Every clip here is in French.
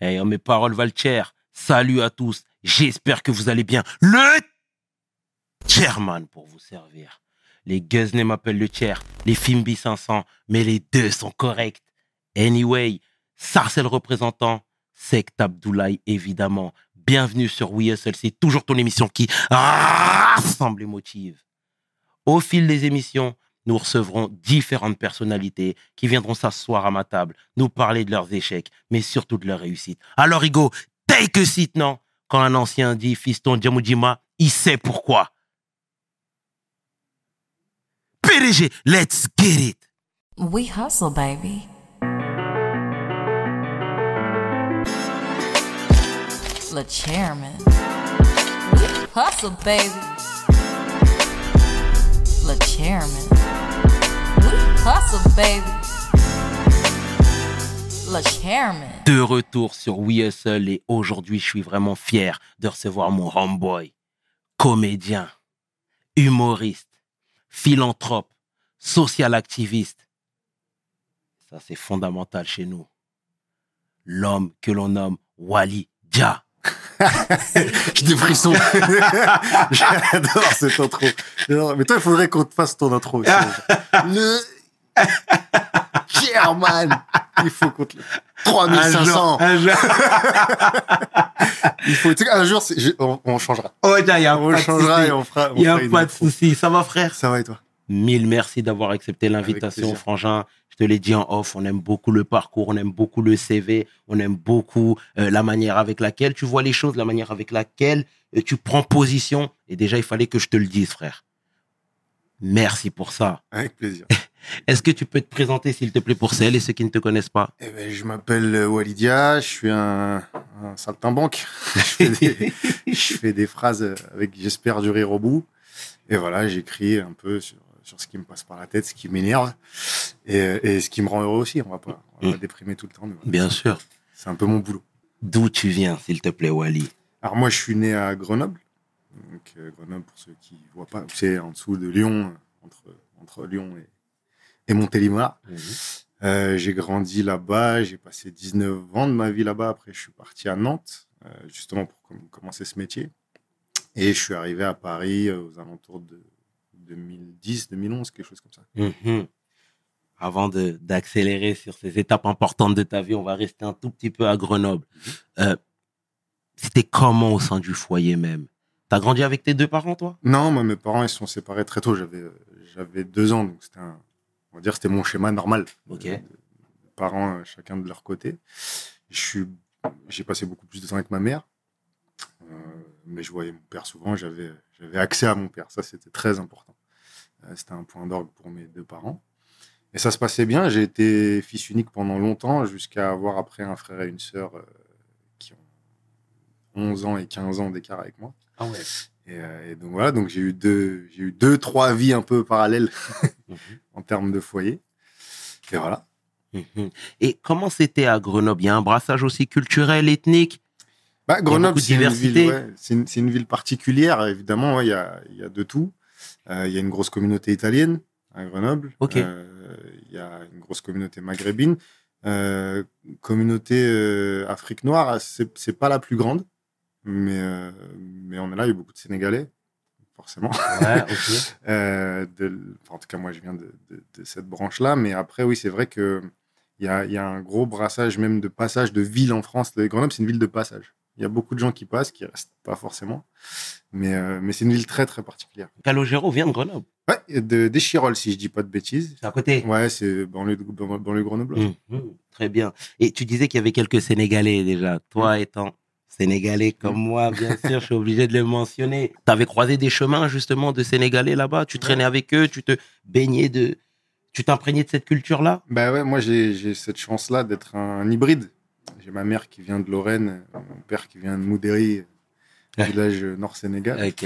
Hey, mes paroles valent. Salut à tous. J'espère que vous allez bien. Le chairman pour vous servir. Les Guzney m'appellent le chair. Les Fimbi 500. Mais les deux sont corrects. Anyway, Sarcel représentant. Sect Abdoulaye, évidemment. Bienvenue sur WeSLC, toujours ton émission qui rassemble et motive. Au fil des émissions, nous recevrons différentes personnalités qui viendront s'asseoir à ma table, nous parler de leurs échecs, mais surtout de leurs réussites. Alors, Igo, take a seat, non? Quand un ancien dit fiston Djamoudjima, il sait pourquoi. PDG, let's get it We hustle, baby. Le chairman. Hustle, baby. De retour sur We Hustle et aujourd'hui, je suis vraiment fier de recevoir mon homeboy, comédien, humoriste, philanthrope, social activiste. Ça, c'est fondamental chez nous. L'homme que l'on nomme Wally Dia. J'ai des frissons. J'adore cette intro. Mais toi, il faudrait qu'on te fasse ton intro. aussi. Le chairman. Il faut qu'on te... 3500. Un jour. Il faut, tu sais, un jour, on, on changera. Oh, il y a On changera et on fera. Il n'y a fera pas de souci. Ça va, frère Ça va et toi? Mille merci d'avoir accepté l'invitation. Frangin. Je te l'ai dit en off, on aime beaucoup le parcours, on aime beaucoup le CV, on aime beaucoup euh, la manière avec laquelle tu vois les choses, la manière avec laquelle euh, tu prends position. Et déjà, il fallait que je te le dise, frère. Merci pour ça. Avec plaisir. Est-ce que tu peux te présenter, s'il te plaît, pour celles et ceux qui ne te connaissent pas? Eh ben, je m'appelle euh, Walidia, je suis un, un saltimbanque. je, fais des, je fais des phrases avec j'espère du rire au bout. Et voilà, j'écris un peu sur, sur ce qui me passe par la tête, ce qui m'énerve et, et ce qui me rend heureux aussi. On va pas, on va pas Mm. déprimer tout le temps. voilà. Bien sûr. C'est un peu mon boulot. D'où tu viens, s'il te plaît, Wally Alors moi, je suis né à Grenoble. Donc, euh, Grenoble, pour ceux qui ne voient pas, c'est en dessous de Lyon, entre, entre Lyon et, et Montélimar. Euh, j'ai grandi là-bas, j'ai passé 19 ans de ma vie là-bas. Après, je suis parti à Nantes, euh, justement pour com- commencer ce métier. Et je suis arrivé à Paris aux alentours de 2010, 2011, quelque chose comme ça. Mhm. Avant d'accélérer sur ces étapes importantes de ta vie, on va rester un tout petit peu à Grenoble. Euh, C'était comment au sein du foyer même? T'as grandi avec tes deux parents, toi? Non, moi, mes parents, ils se sont séparés très tôt. J'avais, j'avais deux ans, donc c'était on va dire, c'était mon schéma normal. Ok. Euh, parents, euh, chacun de leur côté. Je suis, j'ai passé beaucoup plus de temps avec ma mère, Euh, mais je voyais mon père souvent. J'avais, j'avais accès à mon père. Ça, c'était très important. Euh, c'était un point d'orgue pour mes deux parents. Et ça se passait bien. J'ai été fils unique pendant longtemps, jusqu'à avoir après un frère et une sœur euh, qui ont 11 ans et 15 ans d'écart avec moi. Ah ouais. Et, euh, et donc voilà, donc j'ai eu deux, j'ai eu deux, trois vies un peu parallèles en termes de foyer. Et voilà. Mhm. Et comment c'était à Grenoble? Il y a un brassage aussi culturel, ethnique? Bah, Grenoble, c'est une, ville, ouais, c'est une, c'est une ville particulière, évidemment. ouais, Il y, a, il y a de tout. Euh, Il y a une grosse communauté italienne à Grenoble. Euh, Il y a une grosse communauté maghrébine. Euh, communauté Afrique noire, c'est pas la plus grande, mais, mais on est là, il y a beaucoup de Sénégalais, forcément. Ouais, ok. Euh, de, enfin, en tout cas, moi, je viens de, de- de cette branche-là. Mais après, oui, c'est vrai que il y a, y a un gros brassage même de passage de villes en France. Le Grenoble, c'est une ville de passage. Il y a beaucoup de gens qui passent, qui restent pas forcément. Mais, euh, mais c'est une ville très, très particulière. Calogero vient de Grenoble. Ouais, de d'Échirolles, si je dis pas de bêtises. C'est à côté. Ouais, c'est banlieue, de- ban- banlieue grenobloise. Mhm. Très bien. Et tu disais qu'il y avait quelques Sénégalais déjà. Toi étant Sénégalais comme moi, bien sûr, je suis obligé de le mentionner. Tu avais croisé des chemins justement de Sénégalais là-bas? Tu traînais avec eux, tu te baignais de... Tu t'imprégnais de cette culture-là? Bah ouais, moi, j'ai j'ai cette chance-là d'être un, hybride. J'ai ma mère qui vient de Lorraine, mon père qui vient de Moudéry, Ouais. village nord-sénégal. Ok.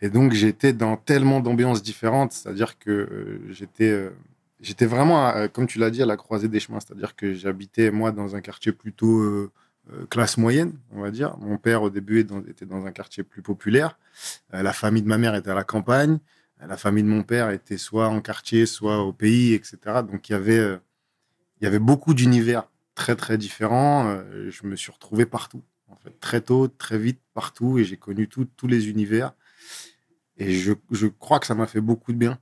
Et donc, j'étais dans tellement d'ambiances différentes. C'est-à-dire que euh, j'étais euh, j'étais vraiment, à- comme tu l'as dit, à la croisée des chemins. C'est-à-dire que j'habitais, moi, dans un quartier plutôt euh, euh, classe moyenne, on va dire. Mon père, au début, était dans un quartier plus populaire. Euh, la famille de ma mère était à la campagne. Euh, La famille de mon père était soit en quartier, soit au pays, etc. Donc, il y avait, euh, il y avait beaucoup d'univers très très différents. Euh, je me suis retrouvé partout, en fait, très tôt, très vite, partout, et j'ai connu tout- tous les univers. Et je, je crois que ça m'a fait beaucoup de bien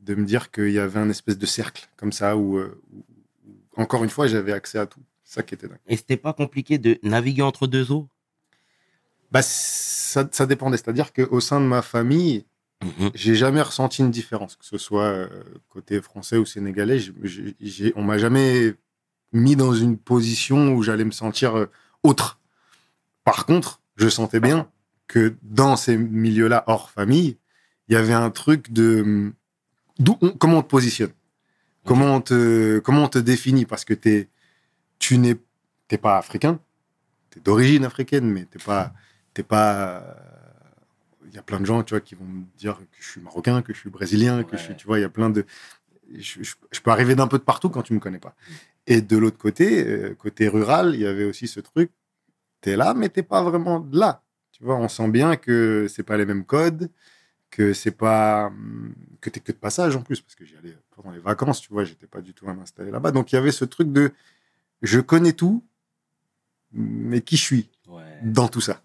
de me dire qu'il y avait un espèce de cercle comme ça où, euh, où- où, encore une fois, j'avais accès à tout. Ça qui était dingue. Et c'était pas compliqué de naviguer entre deux eaux? Bah, ça, ça dépendait. C'est-à-dire qu'au sein de ma famille, Mhm. j'ai jamais ressenti une différence, que ce soit euh, côté français ou sénégalais. on m'a jamais mis dans une position où j'allais me sentir euh, autre. Par contre, je sentais bien que dans ces milieux-là, hors famille, il y avait un truc de d'où on- comment on te positionne, comment on te comment on te définit, parce que t'es tu n'es t'es pas africain, t'es d'origine africaine, mais t'es pas t'es pas il y a plein de gens, tu vois, qui vont me dire que je suis marocain, que je suis brésilien, que je suis, tu vois, il y a plein de. Je, je- je peux arriver d'un peu de partout quand tu me connais pas. Et de l'autre côté, euh, côté rural, il y avait aussi ce truc. T'es là, mais t'es pas vraiment là. Tu vois, on sent bien que c'est pas les mêmes codes, que c'est pas hum, que t'es que de passage en plus, parce que j'y allais pendant les vacances, tu vois, j'étais pas du tout installé là-bas. Donc il y avait ce truc de, je connais tout, mais qui je suis Ouais. dans tout ça?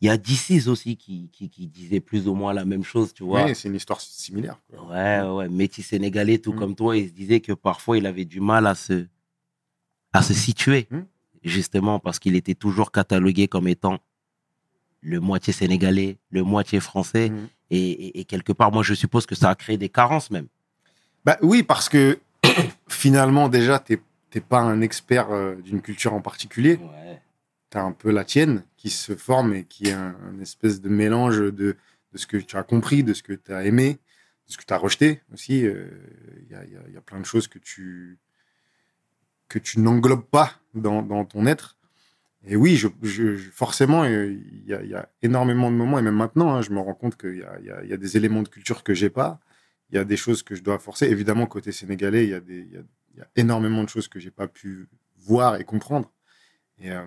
Il y a DC's aussi qui, qui, qui disait plus ou moins la même chose, tu vois. Ouais, c'est une histoire similaire. quoi. Ouais, ouais, métis sénégalais, tout Mm. comme toi, il se disait que parfois il avait du mal à se, à se situer, Mm. justement parce qu'il était toujours catalogué comme étant le moitié sénégalais, le moitié français, Mm. et, et- et quelque part, moi je suppose que ça a créé des carences même. Bah oui, parce que finalement, déjà, t'es t'es pas un expert euh, d'une culture en particulier. Ouais. Tu as un peu la tienne qui se forme et qui est un, un espèce de mélange de, de ce que tu as compris, de ce que tu as aimé, de ce que tu as rejeté aussi. Euh, Il y, a, il y a- y a plein de choses que tu, que tu n'englobes pas dans, dans ton être. Et oui, je, forcément, il y, a, il y a énormément de moments, et même maintenant, hein, je me rends compte qu'il y y a- il y a des éléments de culture que j'ai pas. Il y a des choses que je dois forcer. Évidemment, côté sénégalais, il y a, des, il y a, il y a énormément de choses que j'ai pas pu voir et comprendre. Et, euh,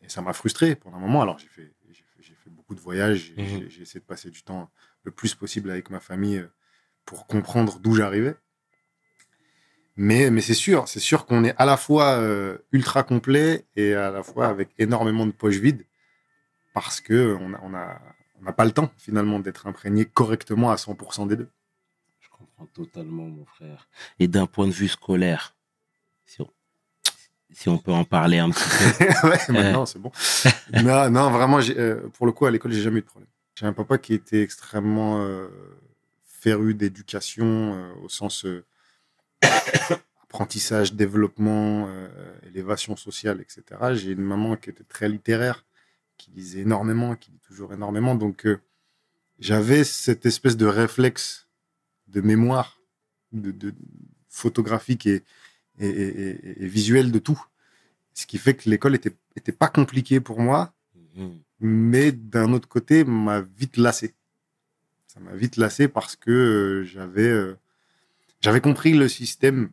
et ça m'a frustré pendant un moment. Alors, j'ai fait, fait, beaucoup de voyages. J'ai j'ai- j'ai essayé de passer du temps le plus possible avec ma famille euh, pour comprendre d'où j'arrivais. Mais, mais c'est sûr, c'est sûr qu'on est à la fois euh, ultra complet et à la fois avec énormément de poches vides parce que on n'a on a, on n'a pas le temps finalement d'être imprégné correctement à 100% des deux. Je comprends totalement, mon frère. Et d'un point de vue scolaire, si on, si on peut en parler un petit peu. ouais, maintenant c'est bon. non, non, vraiment, euh, pour le coup, à l'école, j'ai jamais eu de problème. J'ai un papa qui était extrêmement euh, féru d'éducation euh, au sens euh, apprentissage, développement, euh, élévation sociale, etc. J'ai une maman qui était très littéraire, qui lisait énormément, qui lit toujours énormément. Donc, euh, j'avais cette espèce de réflexe de mémoire, de, de photographique et, et, et- et- et visuel de tout. Ce qui fait que l'école était, était pas compliquée pour moi, Mhm. mais d'un autre côté, m'a vite lassé. Ça m'a vite lassé parce que euh, j'avais j'avais compris le système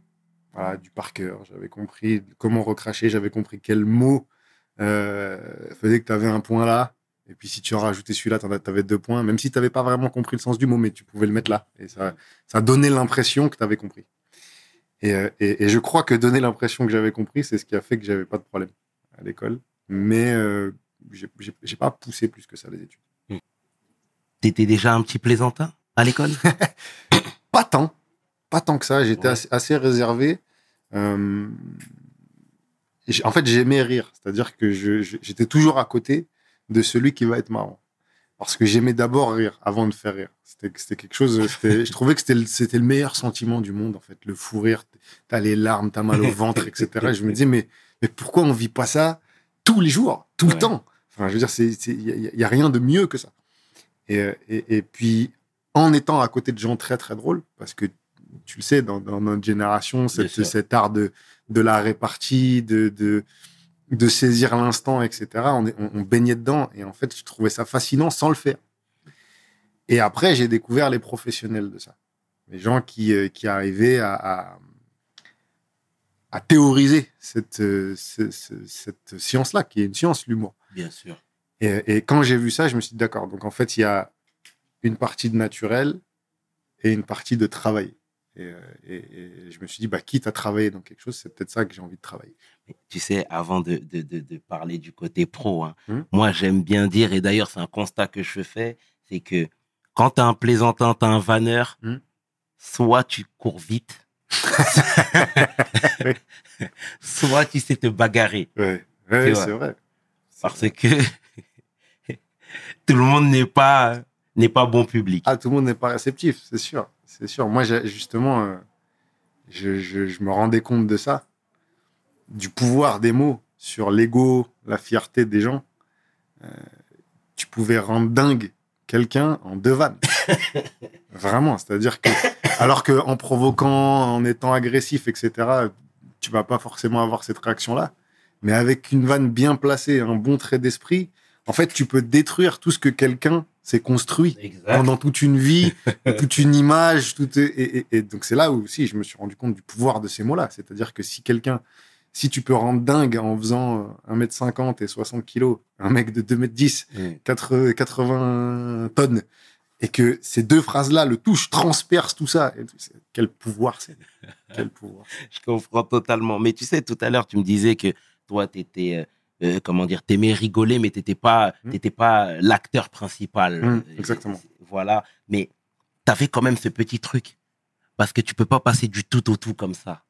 voilà, du par cœur, j'avais compris comment recracher, j'avais compris quel mot euh, faisait que tu avais un point là. Et puis si tu en rajoutais celui-là, tu avais deux points, même si tu n'avais pas vraiment compris le sens du mot, mais tu pouvais le mettre là. Et ça, ça donnait l'impression que tu avais compris. Et, euh, et, et je crois que donner l'impression que j'avais compris, c'est ce qui a fait que j'avais pas de problème à l'école. Mais euh, j'ai pas poussé plus que ça les études. T'étais déjà un petit plaisantin à l'école? Pas tant, pas tant que ça. J'étais Ouais. assez, assez réservé. Euh, en fait, j'aimais rire, c'est-à-dire que j'étais toujours à côté de celui qui va être marrant. Parce que j'aimais d'abord rire avant de faire rire. C'était quelque chose. Je trouvais que c'était le- meilleur sentiment du monde, en fait. Le fou rire, t'as les larmes, t'as mal au ventre, etc. Et je me disais, mais, mais pourquoi on vit pas ça tous les jours, tout Ouais. le temps? Enfin, je veux dire, il n'y a, rien de mieux que ça. Et, euh, et, et puis, en étant à côté de gens très, très drôles, parce que tu le sais, dans, dans notre génération, cette, cet art de, de la répartie, de, de, de saisir l'instant, etc., on, est- on, on baignait dedans. Et en fait, je trouvais ça fascinant sans le faire. Et après, j'ai découvert les professionnels de ça. Les gens qui, euh, qui arrivaient à, à, à théoriser cette, euh, ce- ce- cette science-là, qui est une science, l'humour. Bien sûr. Et, et quand j'ai vu ça, je me suis dit, d'accord, donc en fait, il y a une partie de naturel et une partie de travail. Et, euh, et- et je me suis dit, bah, quitte à travailler dans quelque chose, c'est peut-être ça que j'ai envie de travailler. Mais Tu sais, avant de, de, de, de parler du côté pro, hein, Mhm. moi j'aime bien dire, et d'ailleurs c'est un constat que je fais, c'est que quand tu as un plaisantin, tu as un vanneur, Mhm. soit tu cours vite, soit tu sais te bagarrer. C'est ouais vrai. c'est vrai. Parce vrai. que tout le monde n'est pas, n'est pas bon public. Ah, tout le monde n'est pas réceptif, c'est sûr. C'est sûr. Moi, justement, euh, je, je- je me rendais compte de ça, du pouvoir des mots sur l'ego, la fierté des gens. Euh, tu pouvais rendre dingue quelqu'un en deux vannes. Vraiment, c'est-à-dire que, alors que en provoquant, en étant agressif, etc., tu vas pas forcément avoir cette réaction-là. Mais avec une vanne bien placée, un bon trait d'esprit, en fait, tu peux détruire tout ce que quelqu'un s'est construit Exact. pendant toute une vie, toute une image. Tout, et, et- et donc, c'est là où aussi je me suis rendu compte du pouvoir de ces mots-là. C'est-à-dire que si quelqu'un, si tu peux rendre dingue en faisant euh, 1m50 et 60 kilos, un mec de 2m10, Mhm. 80, 80 tonnes, et que ces deux phrases-là le touchent, transpercent tout ça, et c'est- quel pouvoir c'est. Quel pouvoir. Je comprends totalement. Mais tu sais, tout à l'heure, tu me disais que toi, tu étais, comment dire, t'aimais rigoler, mais t'étais pas, Mm. t'étais pas l'acteur principal. Mm, Euh, exactement. Voilà. Mais tu avais quand même ce petit truc. Parce que tu peux pas passer du tout au tout comme ça.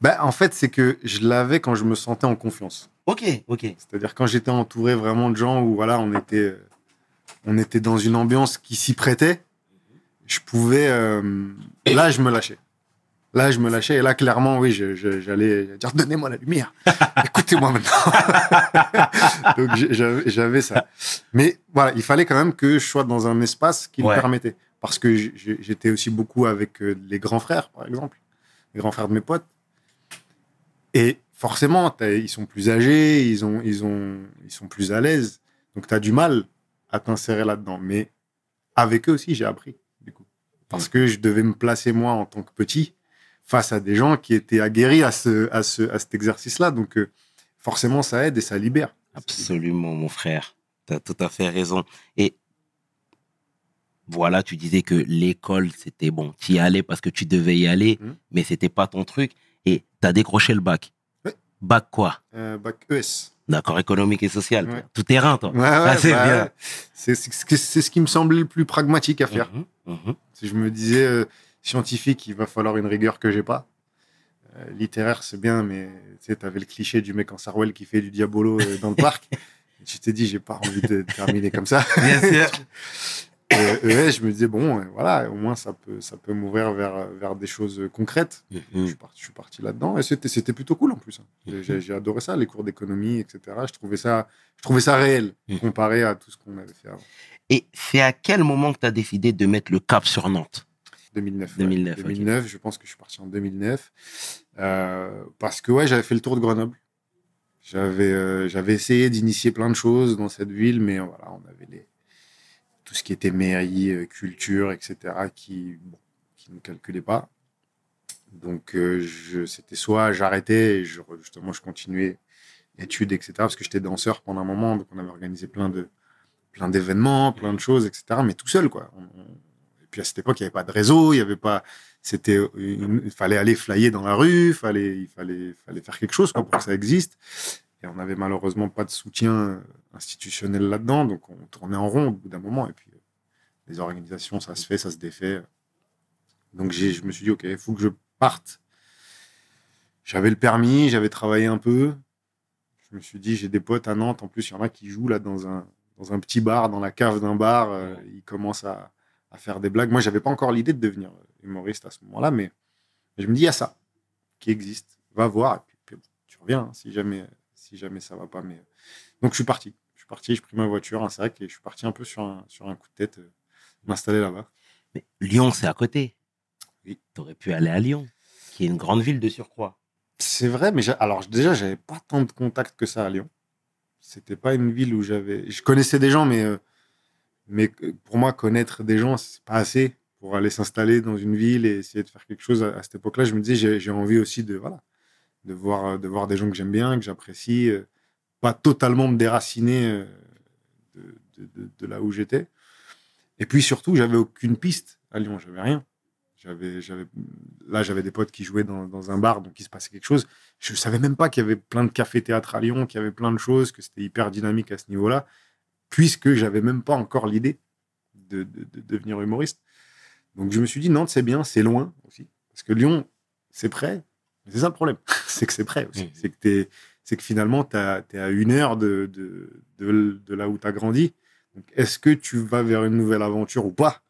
Ben, en fait, c'est que je l'avais quand je me sentais en confiance. Ok, ok. C'est-à-dire quand j'étais entouré vraiment de gens où voilà, on était, euh, on était dans une ambiance qui s'y prêtait, je pouvais. euh, là, je me lâchais. Là, je me lâchais. Et là, clairement, oui, j'allais dire donnez-moi la lumière. Écoutez-moi maintenant. Donc, j'avais ça. Mais voilà, il fallait quand même que je sois dans un espace qui Ouais. le permettait. Parce que j'étais aussi beaucoup avec euh, les grands frères, par exemple, les grands frères de mes potes. Et forcément, ils sont plus âgés, ils, ont, ils, ont, ils sont plus à l'aise. Donc, tu as du mal à t'insérer là-dedans. Mais avec eux aussi, j'ai appris, du coup. Parce que je devais me placer, moi, en tant que petit, face à des gens qui étaient aguerris à, ce, à, ce, à cet exercice-là. Donc, euh, forcément, ça aide et ça libère. Absolument, mon frère. Tu as tout à fait raison. Et voilà, tu disais que l'école, c'était bon. Tu y allais parce que tu devais y aller, Mhm. mais c'était pas ton truc. Et tu as décroché le bac. Ouais. Bac quoi? Euh, bac ES. D'accord, économique et social. Ouais. Tout terrain, toi. Ouais, Ah, c'est bah bien. ce c'est ce qui me semblait le plus pragmatique à faire. Mhm, mhm. Si je me disais euh, scientifique, il va falloir une rigueur que j'ai pas. Euh, littéraire, c'est bien, mais tu avais le cliché du mec en Sarwell qui fait du diabolo euh, dans le parc. Et tu t'es dit, j'ai pas envie de terminer comme ça. Bien sûr. Euh, ES, je me disais, bon, voilà, au moins ça peut, ça peut m'ouvrir vers, vers des choses concrètes. Je suis parti, je suis parti là-dedans et c'était, plutôt cool en plus. hein. J'ai, Mhm. j'ai- adoré ça, les cours d'économie, etc. Je trouvais ça, je trouvais ça réel comparé à tout ce qu'on avait fait avant. Et c'est à quel moment que tu as décidé de mettre le cap sur Nantes? 2009. ouais. 2009, ok. 2009, je pense que je suis parti en 2009. Euh, parce que ouais, j'avais fait le tour de Grenoble. J'avais euh, j'avais essayé d'initier plein de choses dans cette ville, mais euh, voilà, on avait les, tout ce qui était mairie, culture, etc., qui bon, qui ne calculaient pas. Donc, euh, c'était soit j'arrêtais et je, justement je continuais études, etc., parce que j'étais danseur pendant un moment, donc on avait organisé plein de plein d'événements, plein de choses, etc., mais tout seul, quoi. On- on- et puis à cette époque, il n'y avait pas de réseau, il y avait pas. C'était, il fallait aller flyer dans la rue, fallait, il fallait, fallait faire quelque chose pour que ça existe. Et on n'avait malheureusement pas de soutien euh, institutionnel là-dedans, donc on tournait en rond au bout d'un moment. Et puis euh, les organisations, ça se fait, ça se défait. Donc je me suis dit, ok, il faut que je parte. J'avais le permis, j'avais travaillé un peu. Je me suis dit, j'ai des potes à Nantes. En plus, il y en a qui jouent là dans un, dans un petit bar, dans la cave d'un bar. euh, ils commencent à, à faire des blagues. Moi, j'avais pas encore l'idée de devenir humoriste à ce moment-là, mais je me dis, il y a ça qui existe. Va voir. Et puis, tu reviens hein, si jamais, si jamais ça va pas. Mais... Donc, je suis parti. Je suis parti, j'ai pris ma voiture, un sac, et je suis parti un peu sur un, sur un coup de tête euh, m'installer là-bas. Mais Lyon, c'est à côté. Oui. Tu aurais pu aller à Lyon, qui est une grande ville de surcroît. C'est vrai, mais alors déjà, j'avais pas tant de contacts que ça à Lyon. C'était pas une ville où j'avais. Je connaissais des gens, mais, euh, mais pour moi, connaître des gens, c'est pas assez pour aller s'installer dans une ville et essayer de faire quelque chose. À, cette époque-là, je me disais, j'ai- envie aussi de, voilà, de, voir, de voir des gens que j'aime bien, que j'apprécie, euh, pas totalement me déraciner euh, de, là où j'étais. Et puis surtout, j'avais aucune piste à Lyon, j'avais rien. J'avais, là, j'avais des potes qui jouaient dans, un bar, donc il se passait quelque chose. Je savais même pas qu'il y avait plein de cafés-théâtres à Lyon, qu'il y avait plein de choses, que c'était hyper dynamique à ce niveau-là, puisque j'avais même pas encore l'idée de, de- de devenir humoriste. Donc je me suis dit, Nantes, c'est bien, c'est loin aussi. Parce que Lyon, c'est près. Mais c'est ça le problème, c'est que c'est près aussi. C'est que, t'es- c'est que finalement, tu es à une heure de, de, de, de là où tu as grandi. Donc, est-ce que tu vas vers une nouvelle aventure ou pas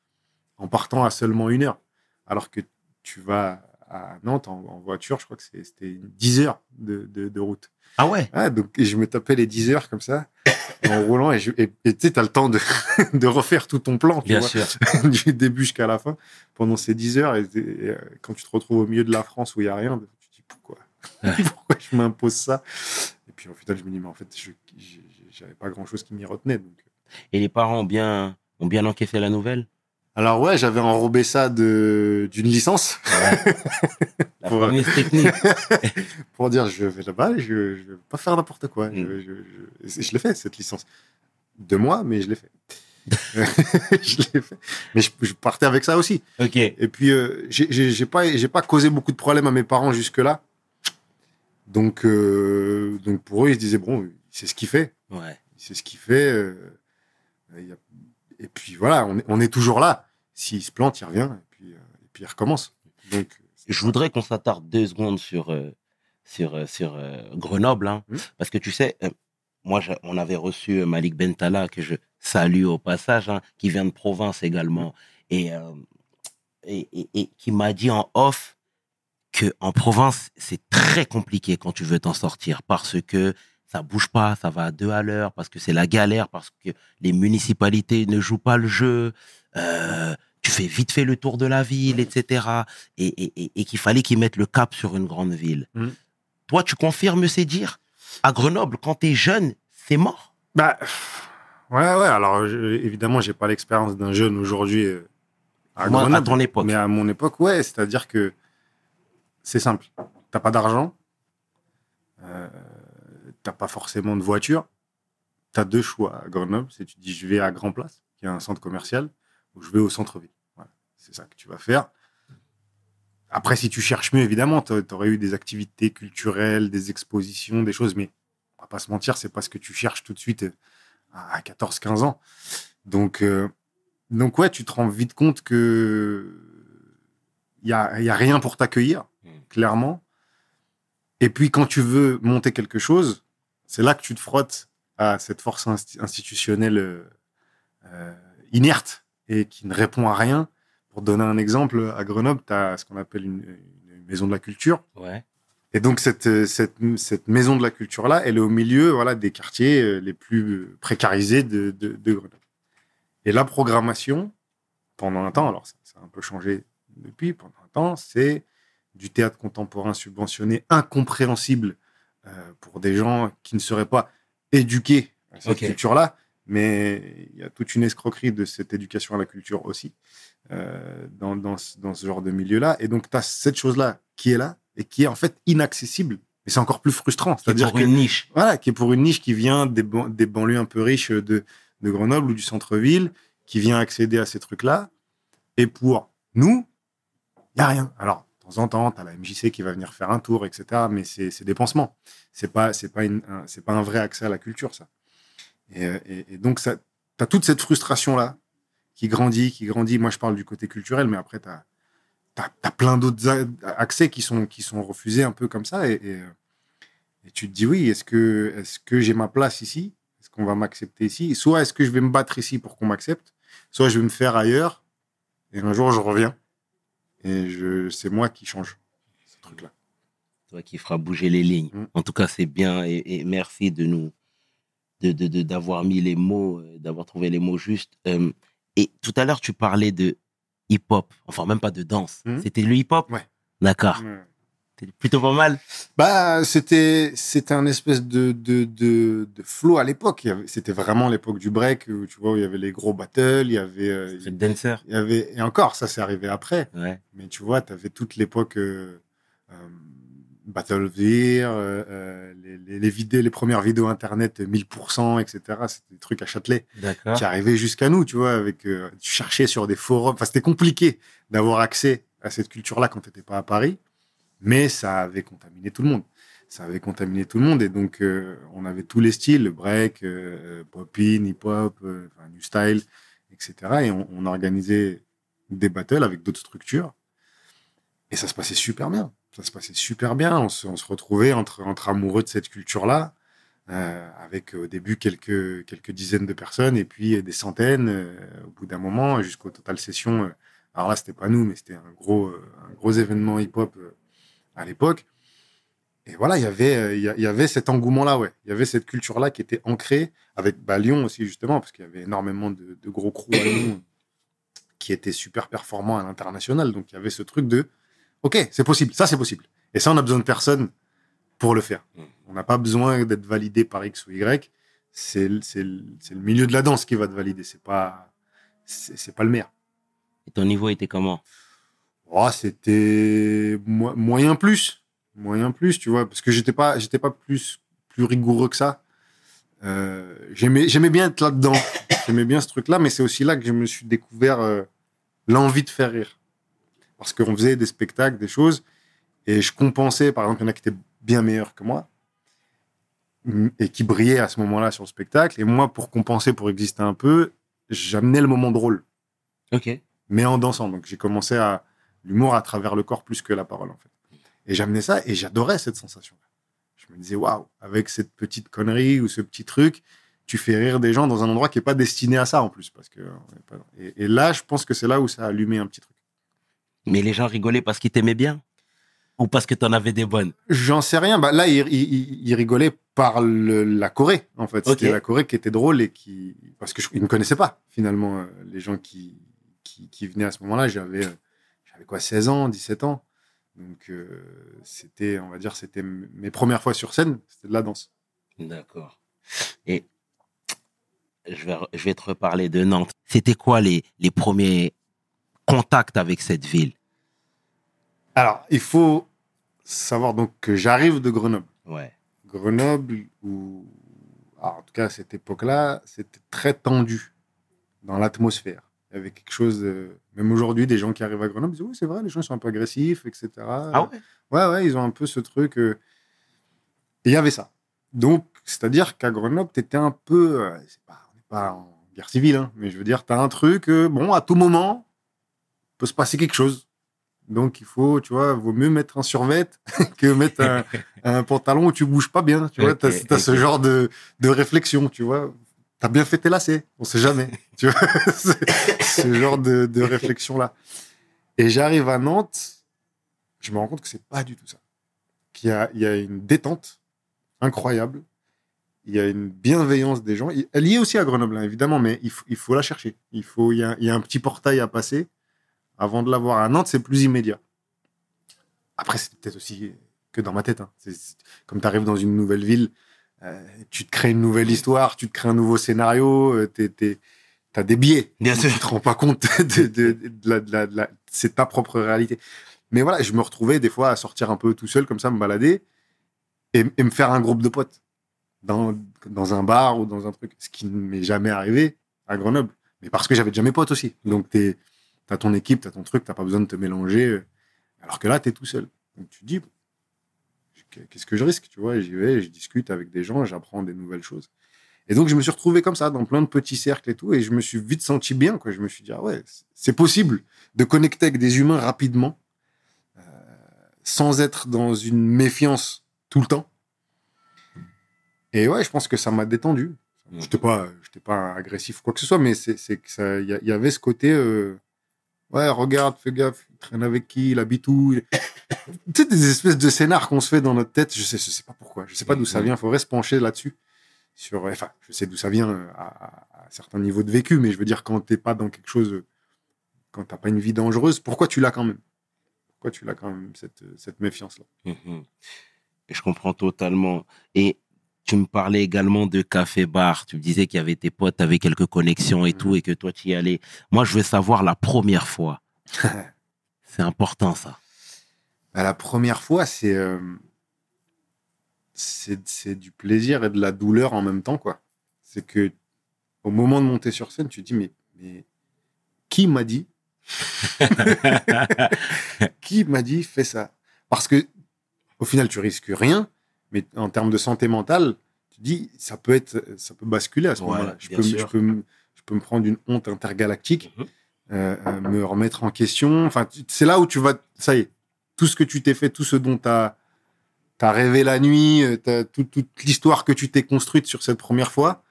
en partant à seulement une heure? Alors que tu vas à Nantes en, en voiture, je crois que c'était 10 heures de, de, de route. Ah ouais? Ah, donc, je me tapais les 10 heures comme ça, en roulant, et tu sais, as le temps de, de refaire tout ton plan, tu Bien vois, sûr. du début jusqu'à la fin, pendant ces 10 heures. Et, et, euh, quand tu te retrouves au milieu de la France où il n'y a rien, tu te dis pourquoi? Ouais. Pourquoi je m'impose ça? Et puis au final, je me dis, mais en fait, je j'avais pas grand chose qui m'y retenait. Donc. Et les parents ont bien, ont bien encaissé la nouvelle? Alors, ouais, j'avais enrobé ça de- d'une licence La Pour- fameuse technique. pour dire, je vais là-bas, je, je vais pas faire n'importe quoi. Je, Mm. je, je, je l'ai fait, cette licence. De moi, mais je l'ai fait. je l'ai fait. Mais je, je partais avec ça aussi. ok. Et puis, euh, j'ai- pas, j'ai pas causé beaucoup de problèmes à mes parents jusque-là. Donc, euh, donc, pour eux, ils se disaient, bon, c'est ce qu'il fait. Ouais. C'est ce qu'il fait. euh, il y a- Et puis, voilà, on est, on est toujours là. S'il se plante, il revient. Et puis, euh, et puis il recommence. Donc, Je voudrais qu'on s'attarde deux secondes sur, euh, sur, euh, sur euh, Grenoble. hein. Mhm. Parce que tu sais, euh, moi, on avait reçu Malik Bentala, que je salue au passage, hein, qui vient de province également. Et, euh, et, et- et qui m'a dit en off que en province, c'est très compliqué quand tu veux t'en sortir parce que ça bouge pas, ça va à deux à l'heure, parce que c'est la galère, parce que les municipalités ne jouent pas le jeu. euh, tu fais vite fait le tour de la ville, etc. Et, et- et- et qu'il fallait qu'ils mettent le cap sur une grande ville. Mhm. Toi, tu confirmes ces dires? À Grenoble, quand tu es jeune, c'est mort? Bah, ouais, ouais. Alors, je- évidemment, j'ai pas l'expérience d'un jeune aujourd'hui euh, à Moi, à Grenoble. ton époque. Mais à mon époque, ouais. C'est-à-dire que c'est simple. T'as pas d'argent. Euh, T'as pas forcément de voiture. T'as deux choix à Grenoble. C'est tu dis, je vais à Grand Place, qui est un centre commercial, ou je vais au centre-ville. Voilà. C'est ça que tu vas faire. Après, si tu cherches mieux, évidemment, tu aurais eu des activités culturelles, des expositions, des choses, mais on va pas se mentir, c'est pas ce que tu cherches tout de suite euh, à 14-15 ans. Donc, euh, donc ouais, tu te rends vite compte que il y a, y a rien pour t'accueillir, Mm. clairement. Et puis, quand tu veux monter quelque chose, c'est là que tu te frottes à cette force insti- institutionnelle euh, euh, inerte et qui ne répond à rien. Pour donner un exemple, à Grenoble, tu as ce qu'on appelle une, une maison de la culture. Ouais. Et donc, cette, cette, cette maison de la culture-là, elle est au milieu voilà, des quartiers euh, les plus précarisés de, de, de Grenoble. Et la programmation, pendant un temps, alors ça, ça a un peu changé depuis, pendant un temps, c'est du théâtre contemporain subventionné, incompréhensible pour des gens qui ne seraient pas éduqués à cette culture-là. Mais il y a toute une escroquerie de cette éducation à la culture aussi euh, dans, dans, ce- dans ce genre de milieu-là. Et donc, tu as cette chose-là qui est là et qui est en fait inaccessible. Et c'est encore plus frustrant. C'est C'est-à-dire pour que une niche. voilà, qui est pour une niche qui vient des, ban- des banlieues un peu riches de, de Grenoble ou du centre-ville, qui vient accéder à ces trucs-là. Et pour nous, il n'y a rien. Alors, de temps en temps, tu as la MJC qui va venir faire un tour, etc. Mais c'est des pansements. Pas, c'est pas, un, vrai accès à la culture, ça. Et, donc, tu as toute cette frustration-là qui grandit, qui grandit. Moi, je parle du côté culturel, mais après, tu as, plein d'autres accès qui sont, refusés un peu comme ça. Et, tu te dis, oui, est que j'ai ma place ici? Est-ce qu'on va m'accepter ici? Soit est-ce que je vais me battre ici pour qu'on m'accepte? Soit je vais me faire ailleurs et un jour je reviens et je, c'est moi qui change ce truc-là. toi qui fera bouger les lignes. Mm. En tout cas, c'est bien et, et merci de nous de de- de- d'avoir mis les mots, euh, d'avoir trouvé les mots justes. Euh, et tout à l'heure, tu parlais de hip-hop, enfin même pas de danse. Mm. C'était le hip-hop? Ouais. D'accord. Plutôt pas mal. Bah, c'était, c'était un espèce de, de, de, de flow à l'époque. Il C'était vraiment l'époque du break, où, tu vois, où il y avait les gros battles, il y avait, euh, C'est dancer. il y avait, et encore, ça c'est arrivé après. Ouais. Mais tu vois, tu avais toute l'époque euh, euh, Battle of the Year, euh, euh, les, les, les vidéos, les premières vidéos internet euh, 1000%, etc. C'était des trucs à Châtelet qui arrivaient jusqu'à nous, tu vois, avec, euh, tu cherchais sur des forums. Enfin, c'était compliqué d'avoir accès à cette culture-là quand tu n'étais pas à Paris, mais ça avait contaminé tout le monde. Ça avait contaminé tout le monde. Et donc, euh, on avait tous les styles, le break, euh, hip-hop, euh, new style, etc. Et on, organisait des battles avec d'autres structures. Et ça se passait super bien. Ça se passait super bien. On se, on se retrouvait entre, entre amoureux de cette culture-là, euh, avec au début quelques, quelques dizaines de personnes et puis des centaines au bout d'un moment, jusqu'au total session. alors là, c'était pas nous, mais c'était un gros, un gros événement hip-hop à l'époque. Et voilà, il y avait, euh, il y avait cet engouement-là, ouais. Il y avait cette culture-là qui était ancrée avec bah, Lyon aussi, justement, parce qu'il y avait énormément de, de gros crews à Lyon qui étaient super performants à l'international. Donc, il y avait ce truc de, OK, c'est possible, ça, c'est possible. Et ça, on a besoin de personne pour le faire. Mm. On n'a pas besoin d'être validé par X ou Y. C'est le- milieu de la danse qui va te valider. C'est pas, c'est pas le maire. Et ton niveau était comment? Oh, c'était mo- moyen plus, moyen plus, tu vois, parce que j'étais pas, j'étais pas plus, plus rigoureux que ça. Euh, j'aimais, j'aimais bien être là-dedans, j'aimais bien ce truc-là, mais c'est aussi là que je me suis découvert euh, l'envie de faire rire, parce qu'on faisait des spectacles, des choses, et je compensais, par exemple, il y en a qui étaient bien meilleurs que moi mm, et qui brillaient à ce moment-là sur le spectacle, et moi, pour compenser, pour exister un peu, j'amenais le moment drôle Ok. mais en dansant. Donc j'ai commencé à l'humour à travers le corps plus que la parole en fait. Et j'amenais ça et j'adorais cette sensation. Je me disais waouh, avec cette petite connerie ou ce petit truc, tu fais rire des gens dans un endroit qui est pas destiné à ça en plus parce que pas- et, et là je pense que c'est là où ça a allumé un petit truc. Mais les gens rigolaient parce qu'ils t'aimaient bien? Ou parce que t'en avais des bonnes? J'en sais rien. Bah, là, il, il- il- il rigolait par le- la Corée, en fait. C'était la Corée qui était drôle et qui. Parce qu'ils ne connaissaient pas, finalement, euh, les gens qui, qui, qui venaient à ce moment-là. J'avais, euh, j'avais quoi, 16 ans, 17 ans. Donc, euh, c'était, on va dire, c'était mes premières fois sur scène, c'était de la danse. D'accord. Et je vais, je vais te reparler de Nantes. C'était quoi les, les premiers contacts avec cette ville? Alors, il faut savoir donc que j'arrive de Grenoble. Ouais. Grenoble, où, alors, en tout cas à cette époque-là, c'était très tendu dans l'atmosphère. Il y avait quelque chose, euh, même aujourd'hui, des gens qui arrivent à Grenoble disent Oui, c'est vrai, les gens sont un peu agressifs, etc. Ah ouais? Ouais, ouais, ils ont un peu ce truc. euh, Et il y avait ça. Donc, c'est-à-dire qu'à Grenoble, tu étais un peu. euh, pas, on n'est pas en guerre civile, hein, mais je veux dire, tu as un truc, euh, bon, à tout moment, peut se passer quelque chose. Donc, il faut, tu vois, vaut mieux mettre un survêt que mettre un, un pantalon où tu bouges pas bien. Tu vois, tu as, ce genre de, de réflexion, tu vois. Tu as bien fait tes lacets, on sait jamais. tu vois, ce genre de, réflexion-là. Et j'arrive à Nantes, je me rends compte que c'est pas du tout ça. Qu'il y a, il y a une détente incroyable. Il y a une bienveillance des gens. Elle y est aussi à Grenoble, hein, évidemment, mais il faut, la chercher. Il, y a, un petit portail à passer avant de l'avoir. À Nantes, c'est plus immédiat. Après, c'est peut-être aussi que dans ma tête. hein. Comme tu arrives dans une nouvelle ville, tu te crées une nouvelle histoire, tu te crées un nouveau scénario, euh, t'es- t'as des biais. Bien sûr. Tu te rends pas compte de, de- de la- de la- de la- c'est ta propre réalité. Mais voilà, je me retrouvais des fois à sortir un peu tout seul, comme ça, me balader et, et me faire un groupe de potes dans, dans un bar ou dans un truc. Ce qui ne m'est jamais arrivé à Grenoble. Mais parce que j'avais déjà mes potes aussi. Donc, tu as ton équipe, tu as ton truc, tu pas besoin de te mélanger. euh, Alors que là, tu es tout seul. Donc, tu te dis, qu'est-ce que je risque Tu vois, j'y vais, je discute avec des gens, j'apprends des nouvelles choses. Et donc, je me suis retrouvé comme ça, dans plein de petits cercles et tout, et je me suis vite senti bien. Quoi. Je me suis dit, ah ouais, c'est possible de connecter avec des humains rapidement, euh, sans être dans une méfiance tout le temps. Et ouais, je pense que ça m'a détendu. Je n'étais pas, pas agressif ou quoi que ce soit, mais il y, y avait ce côté, euh, ouais, regarde, fais gaffe, il traîne avec qui, il habite où. il- tu sais, des espèces de scénars qu'on se fait dans notre tête. Je sais, je sais pas pourquoi, je sais pas d'où ça Mhm. vient. Il faudrait se pencher là-dessus. Sur, enfin, je sais d'où ça vient euh, à, à, à certains niveaux de vécu, mais je veux dire quand t'es pas dans quelque chose, euh, quand t'as pas une vie dangereuse, pourquoi tu l'as quand même? Pourquoi tu l'as quand même cette, cette méfiance là Mhm. Je comprends totalement. Et tu me parlais également de café-bar. Tu me disais qu'il y avait tes potes, avais quelques connexions et Mhm. tout, et que toi, tu y allais. Moi, je veux savoir la première fois. C'est important, ça. Bah, la première fois, c'est euh, c'est c'est du plaisir et de la douleur en même temps, quoi. C'est que au moment de monter sur scène, tu te dis, mais, mais qui m'a dit Qui m'a dit fais ça? Parce que au final, tu risques rien, mais en termes de santé mentale, tu dis ça peut être, ça peut basculer à ce Ouais, moment-là. Je peux, je peux, me- je peux me prendre une honte intergalactique, Mhm. euh, euh, me remettre en question. Enfin, c'est là où tu vas, ça y est, tout ce que tu t'es fait, tout ce dont tu as, rêvé la nuit, euh, t'as- tout- toute l'histoire que tu t'es construite sur cette première fois,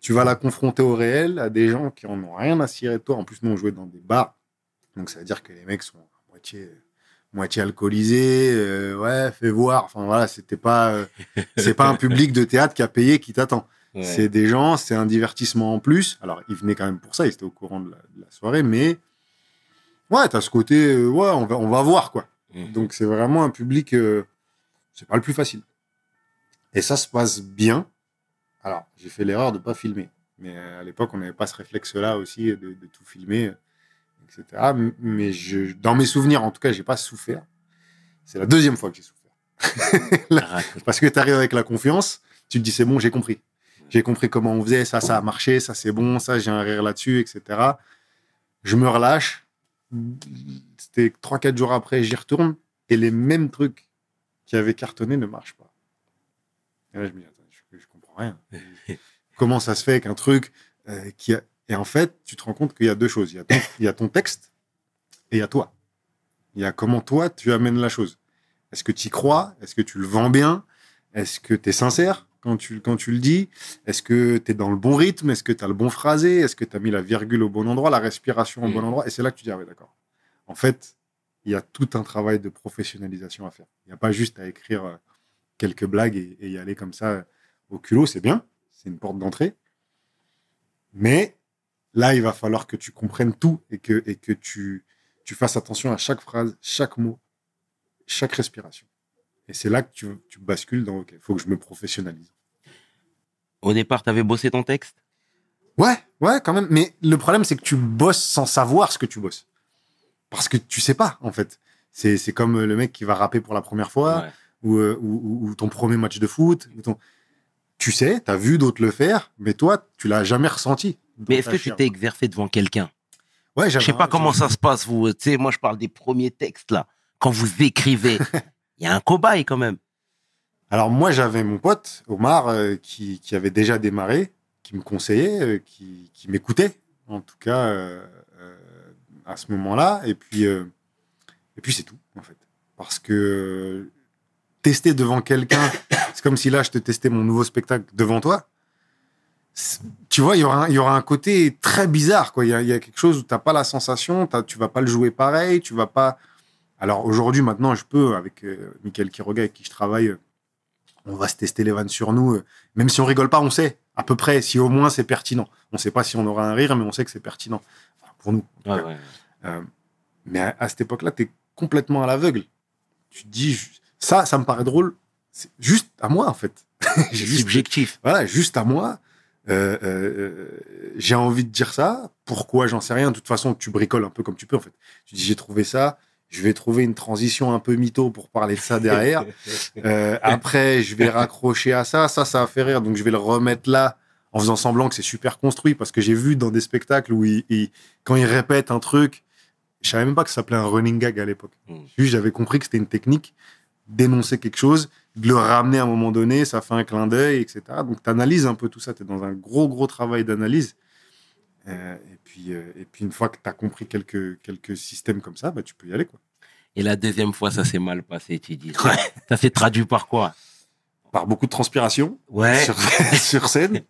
tu vas la confronter au réel à des gens qui en ont rien à cirer de toi. En plus, nous, on jouait dans des bars. Donc, ça veut dire que les mecs sont à moitié, moitié alcoolisés. euh, ouais, fais voir. Enfin, voilà, c'était pas, euh, c'est pas un public de théâtre qui a payé, qui t'attend. Ouais. C'est des gens, c'est un divertissement en plus. Alors, ils venaient quand même pour ça, ils étaient au courant de la, de la soirée, mais ouais, t'as ce côté, euh, ouais, on va, on va voir, quoi. Mhm. Donc, c'est vraiment un public, c'est pas le plus facile. Et ça se passe bien. Alors, j'ai fait l'erreur de pas filmer. Mais à l'époque, on n'avait pas ce réflexe-là aussi de, de tout filmer, etc. Mais je, dans mes souvenirs, en tout cas, j'ai pas souffert. C'est la deuxième fois que j'ai souffert. Raconte. Parce que tu arrives avec la confiance, tu te dis c'est bon, j'ai compris. J'ai compris comment on faisait, ça, ça a marché, ça c'est bon, ça j'ai un rire là-dessus, etc. Je me relâche. C'était 3-4 jours après, j'y retourne et les mêmes trucs qui avaient cartonné ne marchent pas. Et là, je me dis, attends, je, je comprends rien. comment ça se fait qu'un truc euh, qui a... Et en fait, tu te rends compte qu'il y a deux choses. Il y a ton, il y a ton texte et il y a toi. Il y a comment toi, tu amènes la chose. Est-ce que tu y crois? Est-ce que tu le vends bien? Est-ce que tu es sincère quand tu, quand tu le dis? Est-ce que tu es dans le bon rythme? Est-ce que tu as le bon phrasé? Est-ce que tu as mis la virgule au bon endroit, la respiration au Mm. bon endroit? Et c'est là que tu dis, ah ouais, d'accord. En fait, il y a tout un travail de professionnalisation à faire. Il n'y a pas juste à écrire euh, quelques blagues et, et y aller comme ça euh, au culot, c'est bien, c'est une porte d'entrée. Mais là, il va falloir que tu comprennes tout et que, et que tu, tu fasses attention à chaque phrase, chaque mot, chaque respiration. Et c'est là que tu, tu bascules dans OK, il faut que je me professionnalise. Au départ, tu avais bossé ton texte? Ouais, ouais, quand même. Mais le problème, c'est que tu bosses sans savoir ce que tu bosses. Parce que tu sais pas, en fait. C'est comme le mec qui va rapper pour la première fois, Ouais. euh, ou, ou- ou ton premier match de foot. ou ton- Tu sais, tu as vu d'autres le faire, mais toi, tu l'as jamais ressenti. Mais est-ce que tu t'es exercé devant quelqu'un? Ouais, Je sais pas comment ça se passe, vous. Tu sais, moi, je parle des premiers textes, là. Quand vous écrivez, il y a un cobaye quand même. Alors moi, j'avais mon pote, Omar, euh, qui, qui avait déjà démarré, qui me conseillait, euh, qui, qui m'écoutait, en tout cas, euh, à ce moment-là. Et puis, et puis c'est tout, en fait. Parce que tester devant quelqu'un, c'est comme si là, je te testais mon nouveau spectacle devant toi. Tu vois, il y aura un, il y aura un côté très bizarre, quoi. Il y a, il y a quelque chose où tu n'as pas la sensation, tu vas pas le jouer pareil, tu vas pas... Alors aujourd'hui, maintenant, je peux, avec euh, Michael Quiroga, avec qui je travaille, euh, on va se tester les vannes sur nous. euh, Même si on rigole pas, on sait à peu près si au moins c'est pertinent. On sait pas si on aura un rire, mais on sait que c'est pertinent. Enfin, pour nous. Ouais, ouais. Euh, mais à, à cette époque-là, tu es complètement à l'aveugle. Tu te dis, ça, ça me paraît drôle. C'est juste à moi, en fait. C'est Juste- subjectif. voilà, juste à moi. Euh, euh, j'ai envie de dire ça. Pourquoi? J'en sais rien. De toute façon, tu bricoles un peu comme tu peux, en fait. Tu dis, j'ai trouvé ça. Je vais trouver une transition un peu mytho pour parler de ça derrière. Euh, après, je vais raccrocher à ça. Ça, ça a fait rire. Donc, je vais le remettre là en faisant semblant que c'est super construit parce que j'ai vu dans des spectacles où ils- ils- quand ils répètent un truc, je savais même pas que ça s'appelait un running gag à l'époque. Mm. Juste, j'avais compris que c'était une technique d'énoncer quelque chose, de le ramener à un moment donné, ça fait un clin d'œil, etc. Donc, tu analyses un peu tout ça. Tu es dans un gros, gros travail d'analyse. Euh, et, puis, euh, et puis, une fois que tu as compris quelques, quelques systèmes comme ça, bah, tu peux y aller. Quoi. Et la deuxième fois, ça s'est mal passé, tu dis. Ça s'est traduit par quoi? Par beaucoup de transpiration Ouais. sur, sur scène.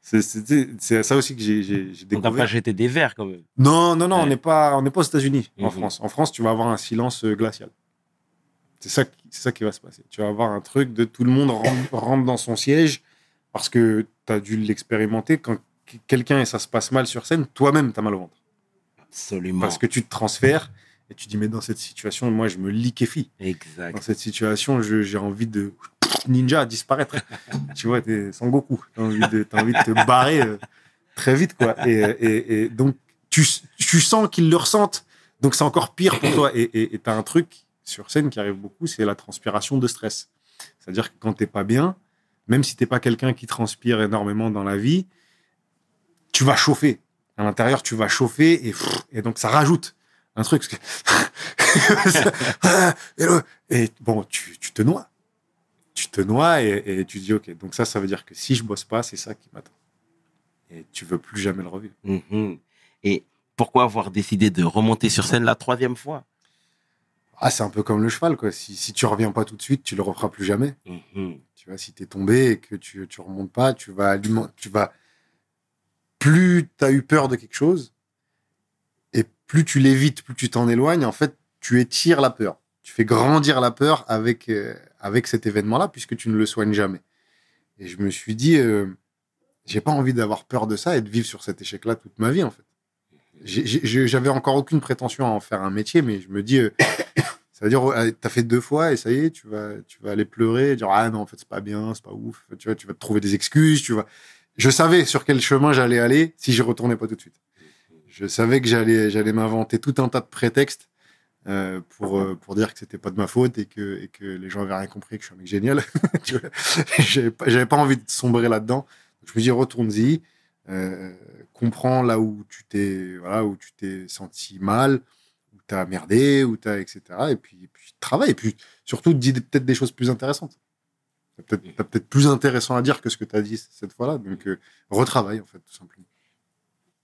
C'est- ça aussi que j'ai j'ai On t'a pas découvert. jeté des verres quand même. Non, non, non, on Ouais. n'est pas, on n'est pas aux États-Unis, en Mhm. France. En France, tu vas avoir un silence euh, glacial. C'est ça, c'est ça qui va se passer. Tu vas avoir un truc de tout le monde rentre, rentre dans son siège parce que tu as dû l'expérimenter. Quand qu- quelqu'un et ça se passe mal sur scène, toi-même, tu as mal au ventre. Absolument. Parce que tu te transfères et tu dis, mais dans cette situation, moi, je me liquéfie. Dans Exact. cette situation, je- j'ai envie de ninja disparaître. tu vois, t'es Son Goku. T'as envie, de- t'as envie de te barrer euh, très vite, quoi. Et, et- et donc, tu, tu sens qu'ils le ressentent. Donc, c'est encore pire pour toi. Et tu as un truc sur scène qui arrive beaucoup, c'est la transpiration de stress. C'est-à-dire que quand t'es pas bien, même si t'es pas quelqu'un qui transpire énormément dans la vie, tu vas chauffer. À l'intérieur, tu vas chauffer et, donc ça rajoute. un truc. et bon, tu, tu te noies. Tu te noies et, et tu dis, OK, donc ça, ça veut dire que si je bosse pas, c'est ça qui m'attend. Et tu veux plus jamais le revivre. Mhm. Et pourquoi avoir décidé de remonter sur scène la troisième fois? Ah, c'est un peu comme le cheval, quoi. Si, si tu reviens pas tout de suite, tu le referas plus jamais. Mhm. Tu vois, si tu es tombé et que tu, tu remontes pas, tu vas tu vas plus tu as eu peur de quelque chose et plus tu l'évites, plus tu t'en éloignes, en fait, tu étires la peur. Tu fais grandir la peur avec euh, avec cet événement-là puisque tu ne le soignes jamais. Et je me suis dit euh, j'ai pas envie d'avoir peur de ça et de vivre sur cet échec-là toute ma vie en fait. J'avais encore aucune prétention à en faire un métier, mais je me dis, euh, ça veut dire, euh, t'as fait deux fois et ça y est, tu vas, tu vas aller pleurer, dire ah non en fait c'est pas bien, c'est pas ouf, tu vois, tu vas te trouver des excuses, tu vois. Je savais sur quel chemin j'allais aller si je retournais pas tout de suite. Je savais que j'allais, j'allais m'inventer tout un tas de prétextes euh, pour pour dire que c'était pas de ma faute et que et que les gens avaient rien compris, que je suis un mec génial. J'avais pas, pas envie de sombrer là-dedans. Je me dis retourne-y, euh, comprends là où tu t'es voilà où tu t'es senti mal, où t'as merdé, où t'as etc. Et puis et puis travaille et puis surtout dis peut-être des choses plus intéressantes. T'as peut-être t'as peut-être plus intéressant à dire que ce que t'as dit cette fois-là. Donc euh, retravaille en fait tout simplement.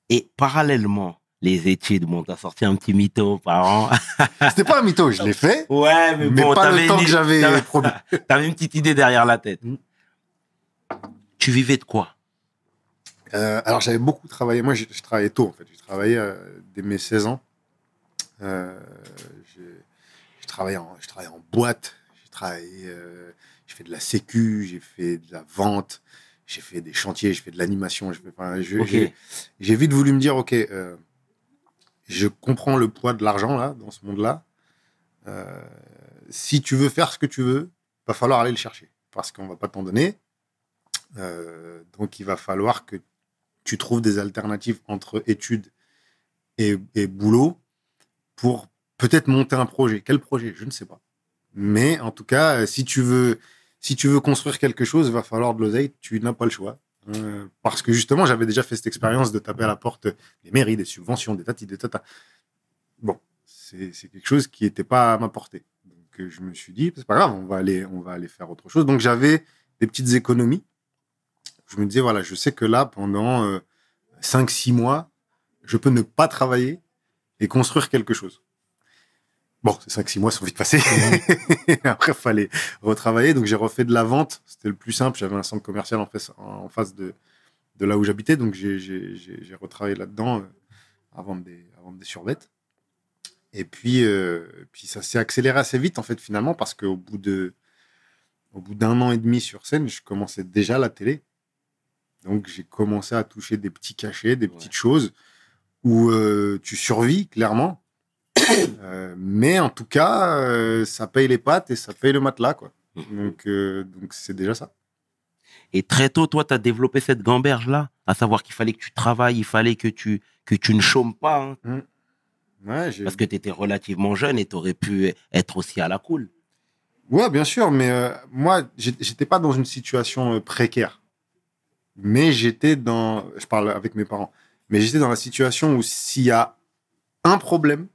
Et parallèlement, les études, bon, t'as sorti un petit mytho par an. C'était pas un mytho, je l'ai fait, ouais, mais, mais bon, pas le temps une- que j'avais promis. T'avais une petite idée derrière la tête. Mm. Tu vivais de quoi? Euh, alors j'avais beaucoup travaillé. Moi, j'ai- je travaillais tôt en fait. J'ai travaillé euh, dès mes 16 ans. Euh, je travaillais en boîte. J'ai travaillé. euh, j'ai fait de la sécu. J'ai fait de la vente. J'ai fait des chantiers. J'ai fait de l'animation. j'ai enfin, je- Ok. j'ai- J'ai vite voulu me dire, ok, je comprends le poids de l'argent là dans ce monde-là. Si tu veux faire ce que tu veux, va falloir aller le chercher parce qu'on va pas t'en donner. Euh, donc il va falloir que tu trouves des alternatives entre études et, boulot pour peut-être monter un projet. Quel projet? Je ne sais pas. Mais en tout cas, euh, si tu veux, si tu veux construire quelque chose, il va falloir de l'oseille. Tu n'as pas le choix. Euh, parce que justement, j'avais déjà fait cette expérience de taper à la porte des mairies, des subventions, des tatis, des tatas. Bon, c'est c'est quelque chose qui n'était pas à ma portée. Donc euh, je me suis dit, c'est pas grave, on va aller, on va aller faire autre chose. Donc j'avais des petites économies. Je me disais, voilà, je sais que là, pendant euh, 5-6 mois, je peux ne pas travailler et construire quelque chose. Bon, ces 5-6 mois sont vite passés. Après, il fallait retravailler. Donc, j'ai refait de la vente. C'était le plus simple. J'avais un centre commercial en face, en face de, de là où j'habitais. Donc, j'ai- retravaillé là-dedans euh, vendre des, vendre des survettes. Et puis, euh, puis ça s'est accéléré assez vite, en fait, finalement, parce qu'au bout de au bout d'un an et demi sur scène, je commençais déjà la télé. Donc, j'ai commencé à toucher des petits cachets, des petites choses où euh, tu survis, clairement. Euh, mais en tout cas, euh, ça paye les pattes et ça paye le matelas, quoi. Donc, donc c'est déjà ça. Et très tôt, toi, tu as développé cette gamberge-là, à savoir qu'il fallait que tu travailles, il fallait que tu, que tu ne chômes pas, hein, Ouais, j'ai- parce que tu étais relativement jeune et tu aurais pu être aussi à la cool. Ouais, bien sûr, mais moi, j'étais pas dans une situation précaire. Mais j'étais dans. Je parle avec mes parents. Mais j'étais dans la situation où s'il y a un problème,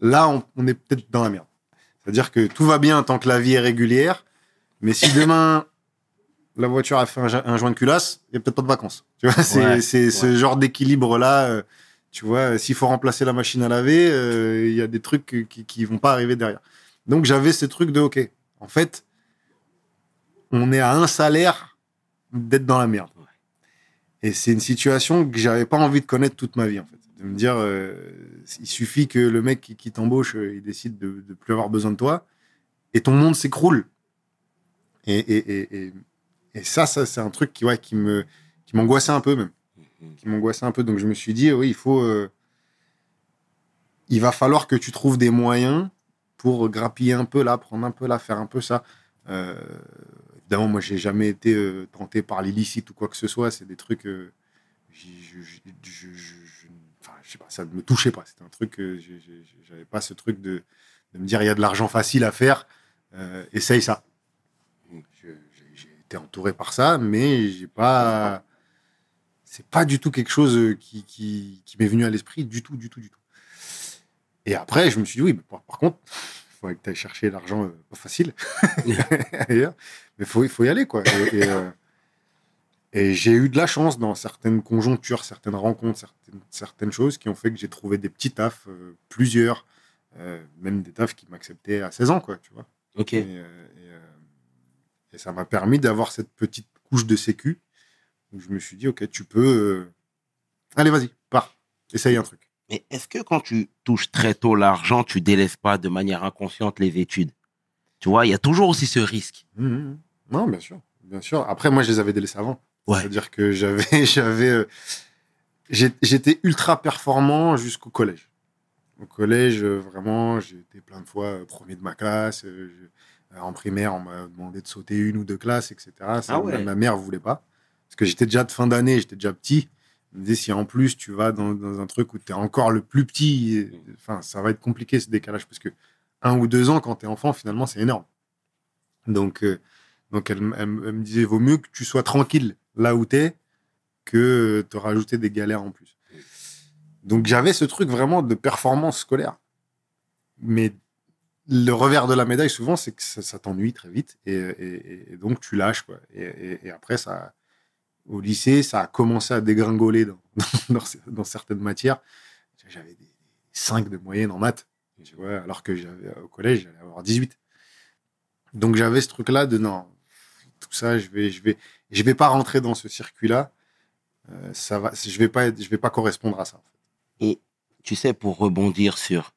là, on, on est peut-être dans la merde. C'est-à-dire que tout va bien tant que la vie est régulière, mais si demain la voiture a fait un, jo- un joint de culasse, il n'y a peut-être pas de vacances. Tu vois, c'est Ouais, ce genre d'équilibre-là. euh, tu vois, s'il faut remplacer la machine à laver, euh, il y a des trucs qui, qui vont pas arriver derrière. Donc j'avais ce truc de OK. En fait, on est à un salaire d'être dans la merde. Et c'est une situation que j'avais pas envie de connaître toute ma vie en fait. De me dire, euh, il suffit que le mec qui, qui t'embauche, euh, il décide de, de plus avoir besoin de toi, et ton monde s'écroule. Et, et, et, et, et ça, ça c'est un truc qui, ouais, qui me, qui m'angoissait un peu même qui m'angoissait un peu. Donc je me suis dit, oui, il faut. euh, il va falloir que tu trouves des moyens pour grappiller un peu là, prendre un peu là, faire un peu ça. Euh, évidemment, moi, j'ai jamais été euh, tenté par l'illicite ou quoi que ce soit. C'est des trucs. euh, je, enfin, sais pas, ça ne me touchait pas. C'était un truc. que J'avais pas ce truc de, me dire, il y a de l'argent facile à faire. euh, essaye ça. J'ai été entouré par ça, mais j'ai pas c'est pas du tout quelque chose euh, qui, m'est venu à l'esprit du tout, du tout, du tout. Et après, je me suis dit, oui, par, par contre, faudrait que tu ailles chercher l'argent euh, pas facile ailleurs. Mais faut, il faut y aller, quoi. Et, et, euh, et j'ai eu de la chance dans certaines conjonctures, certaines rencontres, certaines, certaines choses qui ont fait que j'ai trouvé des petits tafs, euh, plusieurs, même des tafs qui m'acceptaient à 16 ans, quoi, tu vois. Ok. Et, et, ça m'a permis d'avoir cette petite couche de sécu où je me suis dit, OK, tu peux. Allez, vas-y, pars, essaye un truc. Mais est-ce que quand tu touches très tôt l'argent, tu délaisses pas de manière inconsciente les études? Tu vois, il y a toujours aussi ce risque. Mhm, mhm. Non, bien sûr, bien sûr. Après, moi, je les avais délaissés avant. Ouais. C'est-à-dire que j'avais, j'avais, euh, j'étais ultra performant jusqu'au collège. Au collège, euh, vraiment, j'ai été plein de fois euh, premier de ma classe. je- en primaire, on m'a demandé de sauter une ou deux classes, etc. Ça, Ah ouais. Ma mère voulait pas. Parce que j'étais déjà de fin d'année, j'étais déjà petit. Si en plus tu vas dans, un truc où tu es encore le plus petit, et- enfin, ça va être compliqué ce décalage. Parce que un ou deux ans, quand tu es enfant, finalement, c'est énorme. Donc, euh, donc elle, me disait, vaut mieux que tu sois tranquille là où tu es que te rajouter des galères en plus. Donc j'avais ce truc vraiment de performance scolaire. Mais le revers de la médaille, souvent, c'est que ça, t'ennuie très vite. Et, donc tu lâches. Quoi. Et après, ça, au lycée, ça a commencé à dégringoler dans, certaines matières. J'avais des 5 de moyenne en maths. Alors que j'avais au collège, j'allais avoir 18. Donc j'avais ce truc-là de non, tout ça, je vais, je vais, je vais pas rentrer dans ce circuit-là. Euh, ça va, je vais pas, je vais pas correspondre à ça. Et tu sais, pour rebondir sur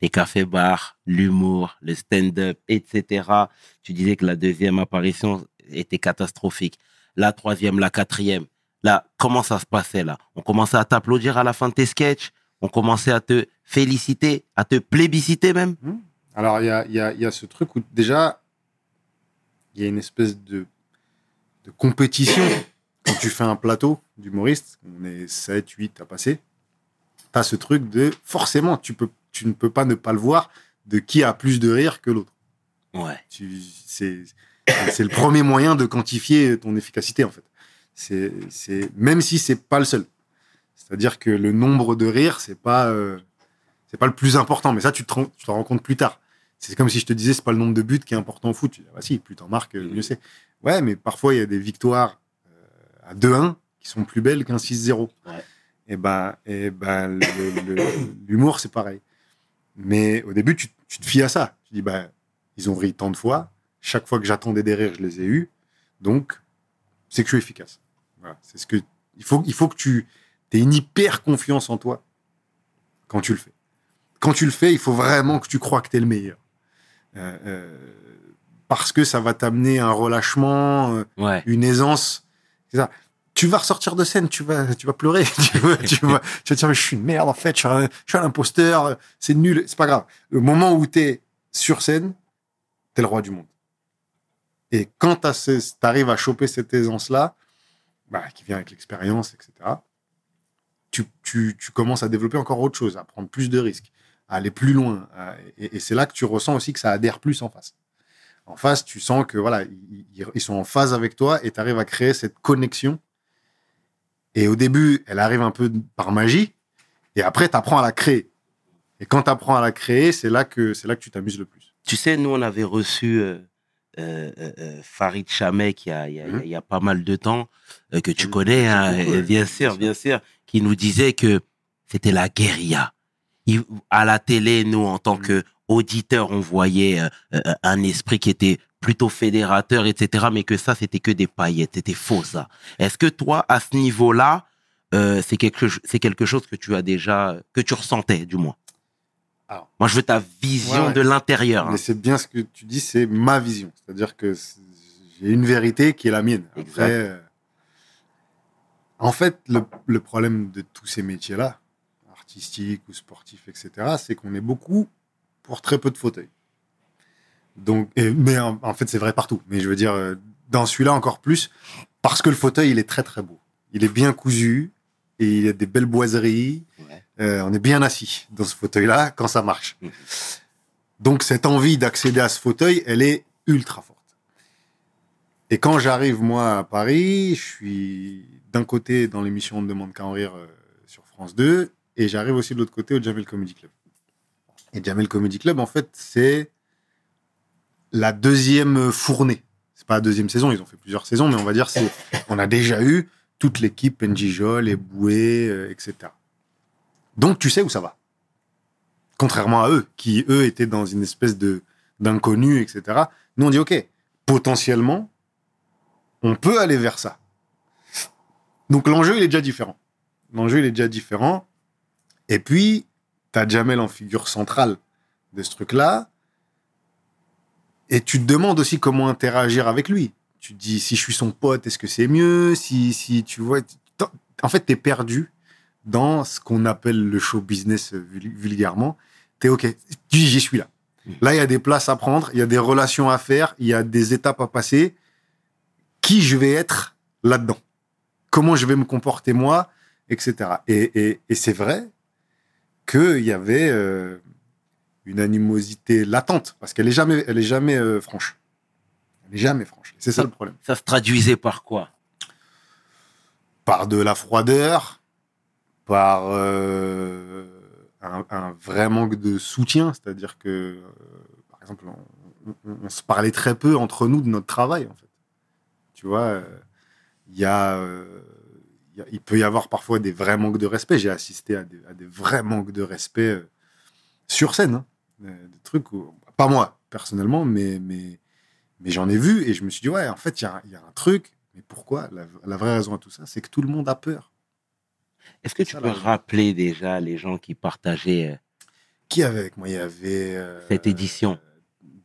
les cafés-bars, l'humour, le stand-up, etc., tu disais que la deuxième apparition était catastrophique. La troisième, la quatrième. Là, comment ça se passait là? On commençait à t'applaudir à la fin de tes sketchs On commençait à te féliciter, à te plébisciter même? Alors il y a, y, a, y a ce truc où déjà il y a une espèce de, de compétition quand tu fais un plateau d'humoriste. On est 7, 8 à passer. Tu as ce truc de forcément tu peux, tu ne peux pas ne pas le voir de qui a plus de rire que l'autre. Ouais. Tu- c'est c'est le premier moyen de quantifier ton efficacité en fait. C'est c'est même si c'est pas le seul. C'est-à-dire que le nombre de rires c'est pas euh, c'est pas le plus important, mais ça tu te rends, tu te rends compte plus tard. C'est comme si je te disais c'est pas le nombre de buts qui est important au foot. Tu dis, ah bah si, plus t'en marques, euh, mieux c'est. Ouais, mais parfois il y a des victoires euh, à 2-1 qui sont plus belles qu'un 6-0. Ouais. Et ben et ben le- le- l'humour c'est pareil. Mais au début tu, tu te fies à ça. Tu dis bah ils ont ri tant de fois. Chaque fois que j'attendais des rires, je les ai eus. Donc, c'est que je suis efficace. Voilà. C'est ce que, il faut, il faut que tu aies une hyper confiance en toi quand tu le fais. Quand tu le fais, il faut vraiment que tu crois que tu es le meilleur. Euh, euh, parce que ça va t'amener un relâchement, euh, Ouais. une aisance. Ça. Tu vas ressortir de scène, tu vas, tu vas pleurer, tu vas, tu vas, tu vas te dire, mais je suis une merde, en fait, je suis un, je suis un imposteur, c'est nul, c'est pas grave. Le moment où tu es sur scène, tu es le roi du monde. Et quand tu arrives à choper cette aisance-là, bah, qui vient avec l'expérience, etc., tu, commences à développer encore autre chose, à prendre plus de risques, à aller plus loin. et c'est là que tu ressens aussi que ça adhère plus en face. En face, tu sens que voilà, ils sont en phase avec toi et tu arrives à créer cette connexion. Et au début, elle arrive un peu par magie, et après, tu apprends à la créer. Et quand tu apprends à la créer, c'est là que c'est là que tu t'amuses le plus. Tu sais, nous, on avait reçu euh, euh, euh, euh, Farid Chamek il y a, il y a- Mhm. il y a pas mal de temps, euh, que tu Oui, connais, hein, bien sûr, bien sûr, qui nous disait que c'était la guérilla. Il- à la télé, nous, en tant que auditeurs, on voyait un esprit qui était plutôt fédérateur, etc., mais que ça, c'était que des paillettes, c'était faux, ça. Est-ce que toi, à ce niveau-là, c'est quelque, quelque chose que tu as déjà, que tu ressentais, du moins? Alors. Moi, je veux ta vision Ouais, de l'intérieur. hein. Mais c'est bien ce que tu dis, c'est ma vision. C'est-à-dire que j'ai une vérité qui est la mienne. Après, euh, en fait, le, le problème de tous ces métiers-là, artistiques ou sportifs, etc., c'est qu'on est beaucoup pour très peu de fauteuils. Donc, et- mais en, en fait, c'est vrai partout. Mais je veux dire, euh, dans celui-là encore plus, parce que le fauteuil, il est très très beau. Il est bien cousu et il a des belles boiseries. Ouais. Euh, on est bien assis dans ce fauteuil-là quand ça marche. Mhm. Donc cette envie d'accéder à ce fauteuil, elle est ultra forte. Et quand j'arrive moi à Paris, je suis d'un côté dans l'émission On ne demande qu'à en rire euh, sur France 2 et j'arrive aussi de l'autre côté au Jamel Comedy Club. Et Jamel Comedy Club, en fait, c'est la deuxième fournée. C'est pas la deuxième saison, ils ont fait plusieurs saisons, mais on va dire c'est on a déjà eu toute l'équipe Njijol, et Boué, euh, etc. Donc tu sais où ça va. Contrairement à eux, qui eux étaient dans une espèce de d'inconnu, etc. Nous on dit ok, potentiellement, on peut aller vers ça. Donc l'enjeu il est déjà différent. L'enjeu il est déjà différent. Et puis t'as Jamel en figure centrale de ce truc-là. Et tu te demandes aussi comment interagir avec lui. Tu te dis, si je suis son pote, est-ce que c'est mieux? Si, si tu vois. En fait, tu es perdu dans ce qu'on appelle le show business vul- vulgairement. Tu es OK. Tu dis, j'y suis là. Là, il y a des places à prendre, il y a des relations à faire, il y a des étapes à passer. Qui je vais être là-dedans? Comment je vais me comporter moi Etc. Et, et- et c'est vrai qu'il y avait. euh, une animosité latente parce qu'elle est jamais, elle est jamais euh, franche. Elle est jamais franche. C'est ça le problème. Ça se traduisait par quoi? Par de la froideur, par euh, un, vrai manque de soutien, c'est-à-dire que, euh, par exemple, on, se parlait très peu entre nous de notre travail, en fait. Tu vois, euh, il y peut y avoir parfois des vrais manques de respect. J'ai assisté à des, vrais manques de respect sur scène, hein. Des trucs pas moi personnellement, mais j'en ai vu et je me suis dit ouais, en fait il y a, un truc. Mais pourquoi? La vraie raison à tout ça, c'est que tout le monde a peur. Est-ce que tu peux rappeler déjà les gens qui partageaient euh, Qui avait avec? Moi Il y avait euh, cette édition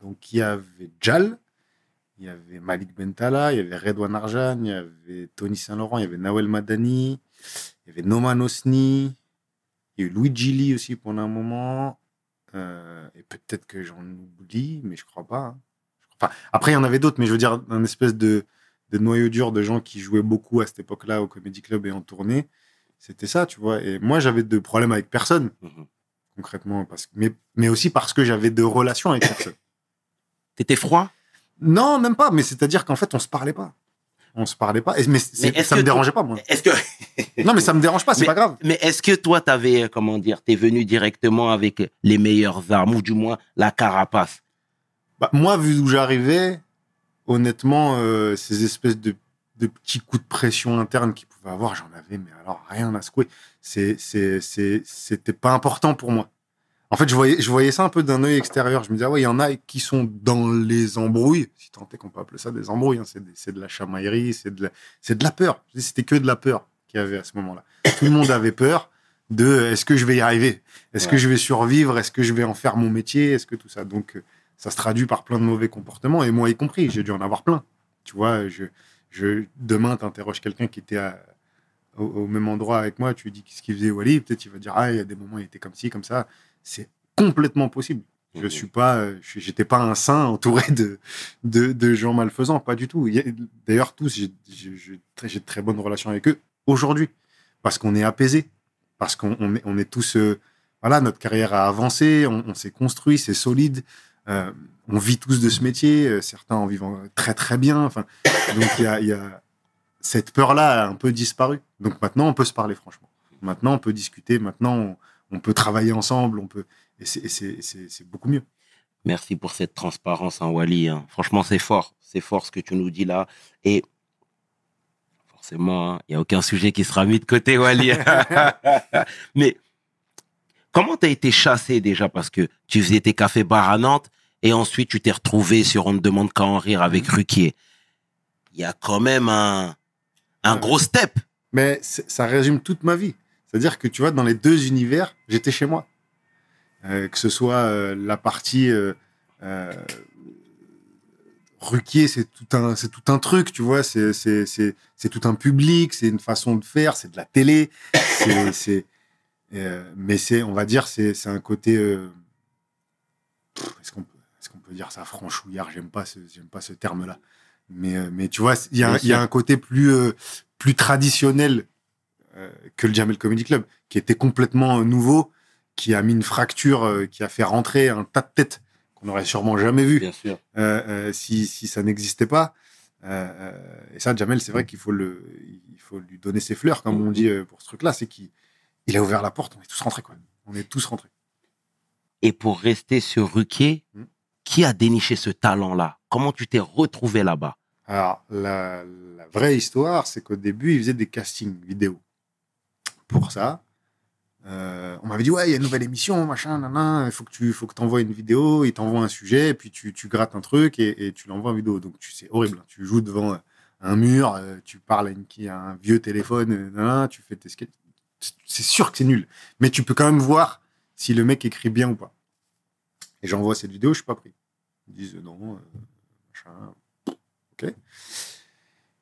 Donc il y avait Jal, il y avait Malik Bentala, il y avait Redouane Arjan, il y avait Tony Saint-Laurent, il y avait Nawel Madani, il y avait Noman Osni, il y a eu Luigi Lee aussi pendant un moment. Euh, et peut-être que j'en oublie, mais je crois pas. hein. Enfin, après, il y en avait d'autres, mais je veux dire, un espèce de, de noyau dur de gens qui jouaient beaucoup à cette époque-là au Comedy Club et en tournée. C'était ça, tu vois. Et moi, j'avais de problèmes avec personne, Mhm. concrètement, parce que, mais, mais aussi parce que j'avais de relations avec personne. T'étais froid? Non, même pas. Mais c'est-à-dire qu'en fait, on se parlait pas. On se parlait pas. Et- mais c'est- est-ce ça me toi- dérangeait pas, moi. Est-ce que Non, mais ça me dérange pas. C'est Mais- pas grave. mais est-ce que toi t'avais euh, comment dire t'es venu directement avec les meilleures armes ou du moins la carapace? Bah, moi, vu d'où j'arrivais, honnêtement, euh, ces espèces de, de petits coups de pression interne qu'ils pouvaient avoir, j'en avais, mais alors rien à secouer. C'était pas important pour moi. En fait, je voyais, je voyais ça un peu d'un œil extérieur. Je me disais, ah ouais, il y en a qui sont dans les embrouilles, si tant est qu'on peut appeler ça des embrouilles. hein. C'est, de la chamaillerie, c'est de la, c'est de la peur. C'était que de la peur qu'il y avait à ce moment-là. Tout le monde avait peur de est-ce que je vais y arriver? Est-ce que je vais survivre? Est-ce que je vais en faire mon métier? Est-ce que tout ça? Donc, euh, ça se traduit par plein de mauvais comportements, et moi y compris, j'ai dû en avoir plein. Tu vois, je, je, demain, tu interroges quelqu'un qui était à- au, au même endroit avec moi, tu lui dis qu'est-ce qu'il faisait Wally, peut-être il va dire, ah, il y a des moments, il était comme ci, comme ça. C'est complètement possible. Je Mhm. suis pas, euh, j'étais pas un saint entouré de, de, de gens malfaisants, pas du tout. D'ailleurs, tous, j'ai de très bonnes relations avec eux aujourd'hui, parce qu'on est apaisés, parce qu'on on est, on est tous, euh, voilà, notre carrière a avancé, on, on s'est construit, c'est solide. Euh, on vit tous de ce métier, euh, certains en vivant très très bien. Donc il y a, y a- cette peur-là a un peu disparu. Donc maintenant, on peut se parler franchement. Maintenant, on peut discuter. Maintenant, on, peut travailler ensemble. On peut c'est- beaucoup mieux. Merci pour cette transparence, hein, Wally. hein. Franchement, c'est fort. C'est fort ce que tu nous dis là. Et forcément, hein, il n'y a aucun sujet qui sera mis de côté, Wally. Mais comment tu as été chassé déjà? Parce que tu faisais tes cafés-bars à Nantes et ensuite tu t'es retrouvé sur On ne demande qu'à en rire avec Ruquier. Il y a quand même un, un gros step. Mais ça résume toute ma vie. C'est-à-dire que tu vois, dans les deux univers, j'étais chez moi. Euh, que ce soit euh, la partie euh, Ruquier, c'est tout un, c'est tout un truc, tu vois. C'est, c'est, c'est, c'est tout un public, c'est une façon de faire, c'est de la télé. C'est, c'est, mais c'est, on va dire, c'est, c'est un côté. est-ce qu'on peut, peut dire ça franchouillard J'aime pas ce, j'aime pas ce terme-là. Mais, euh, mais tu vois, il y, a un- y a côté plus, euh, plus traditionnel euh, que le Jamel Comedy Club, qui était complètement nouveau, qui a mis une fracture, qui a fait rentrer un tas de têtes qu'on n'aurait sûrement jamais vu Bien sûr. si, si ça n'existait pas. Euh, et ça, Jamel, c'est vrai qu'il faut, le, il faut lui donner ses fleurs, comme on dit euh, pour ce truc-là, c'est qu'il il a ouvert la porte, on est tous rentrés. Quoi. On est tous rentrés. Et pour rester sur Ruquier, Mm. Qui a déniché ce talent-là? Comment tu t'es retrouvé là-bas? Alors, la, vraie histoire, c'est qu'au début, ils faisaient des castings vidéo. Pour ça, euh, on m'avait dit, ouais, il y a une nouvelle émission, machin, nanana, il faut que tu faut que envoies une vidéo, ils t'envoient un sujet, et puis tu, tu grattes un truc et, tu l'envoies en vidéo. Donc, tu c'est horrible. hein. Tu joues devant euh, un mur, euh, tu parles à, une, a un vieux téléphone, nanana, tu fais tes sketchs. C'est sûr que c'est nul. Mais tu peux quand même voir si le mec écrit bien ou pas. Et j'envoie cette vidéo, je suis pas pris. Ils disent, non, euh, machin, Ok.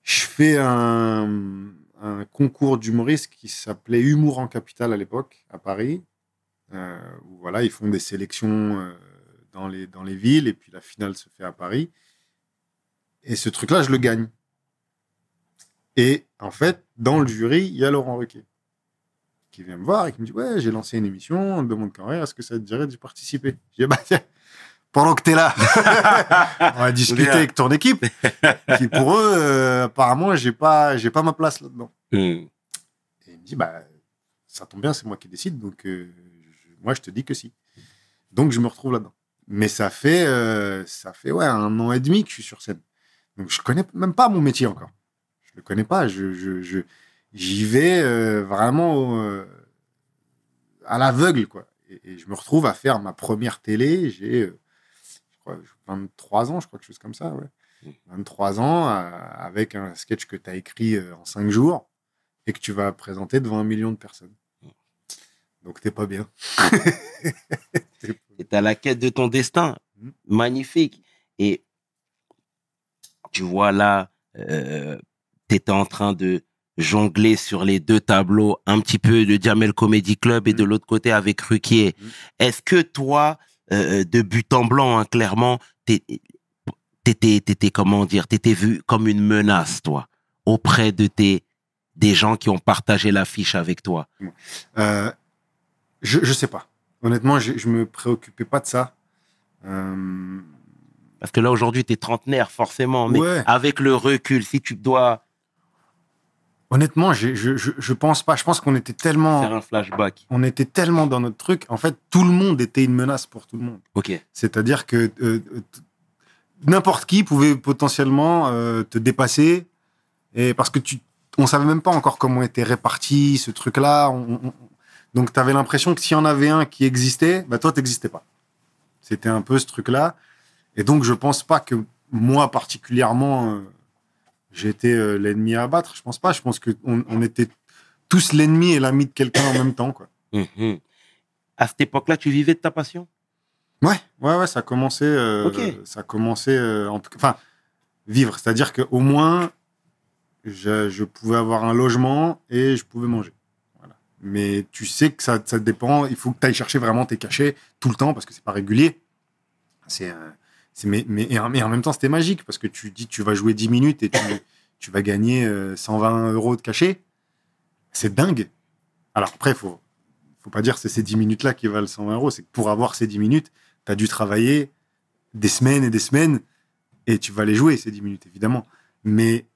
Je fais un, concours d'humoriste qui s'appelait Humour en Capitale à l'époque, à Paris. Euh, où voilà, ils font des sélections euh, dans, les, dans les villes et puis la finale se fait à Paris. Et ce truc-là, je le gagne. Et en fait, dans le jury, il y a Laurent Ruquier qui vient me voir et qui me dit Ouais, j'ai lancé une émission, on me demande quand est-ce que ça te dirait d'y participer? Je dis Bah, tiens, pendant que tu es là, on va discuter Bien. avec ton équipe. qui pour eux, euh, apparemment, j'ai pas, j'ai pas ma place là-dedans. Mm. Et il me dit Bah, ça tombe bien, c'est moi qui décide, donc euh, je- moi, je te dis que si. Donc, je me retrouve là-dedans. Mais ça fait, euh, ça fait ouais, un an et demi que je suis sur scène. Donc, je connais même pas mon métier encore. Je le connais pas. Je, je, je- j'y vais euh, vraiment euh, à l'aveugle, quoi. Et, et je me retrouve à faire ma première télé. J'ai, crois, 23 ans, je crois, quelque chose comme ça, ouais. 23 ans, euh, avec un sketch que tu as écrit euh, en 5 jours et que tu vas présenter devant un million de personnes. Donc, t'es pas bien. Tu à la quête de ton destin. Mm. Magnifique. Et tu vois là, tu étais en train de jongler sur les deux tableaux, un petit peu de Jamel Comedy Club et de l'autre côté avec Ruquier. Est-ce que toi, euh, de but en blanc, hein, clairement, t'es- t'étais, t'étais, comment dire, t'étais vu comme une menace, toi, auprès de tes, des gens qui ont partagé l'affiche avec toi Euh, je, je sais pas. Honnêtement, je, je me préoccupais pas de ça. Euh, Parce que là, aujourd'hui, tu es trentenaire, forcément. Mais Ouais. avec le recul, si tu dois honnêtement, je, je, je pense pas. Je pense qu'on était tellement, faire un flashback. on était tellement dans notre truc. En fait, tout le monde était une menace pour tout le monde. Ok. C'est-à-dire que euh, euh, n'importe qui pouvait potentiellement euh, te dépasser. Et parce que tu, on savait même pas encore comment était réparti ce truc-là. On- on- donc, tu avais l'impression que s'il y en avait un qui existait, bah, toi, tu n'existais pas. C'était un peu ce truc-là. Et donc, je pense pas que moi, particulièrement, j'étais euh, l'ennemi à abattre. Je pense pas. Je pense qu'on on était tous l'ennemi et l'ami de quelqu'un en même temps. Quoi. Mhm. À cette époque-là, tu vivais de ta passion? Ouais, ouais, ouais, ça a commencé. euh, Ok. Ça a commencé. euh, en tout cas- enfin, vivre. C'est-à-dire qu'au moins, je, je pouvais avoir un logement et je pouvais manger. Voilà. Mais tu sais que ça, ça dépend. Il faut que tu ailles chercher vraiment tes cachets tout le temps parce que c'est pas régulier. C'est. euh, c'est- mais, mais, et en, même temps, c'était magique parce que tu dis tu vas jouer 10 minutes et tu, tu vas gagner euh, 120 euros de cachet. C'est dingue. Alors après, il faut, faut pas dire que c'est ces 10 minutes-là qui valent 120 euros. C'est que pour avoir ces 10 minutes, tu as dû travailler des semaines et des semaines et tu vas les jouer, ces 10 minutes, évidemment. Mais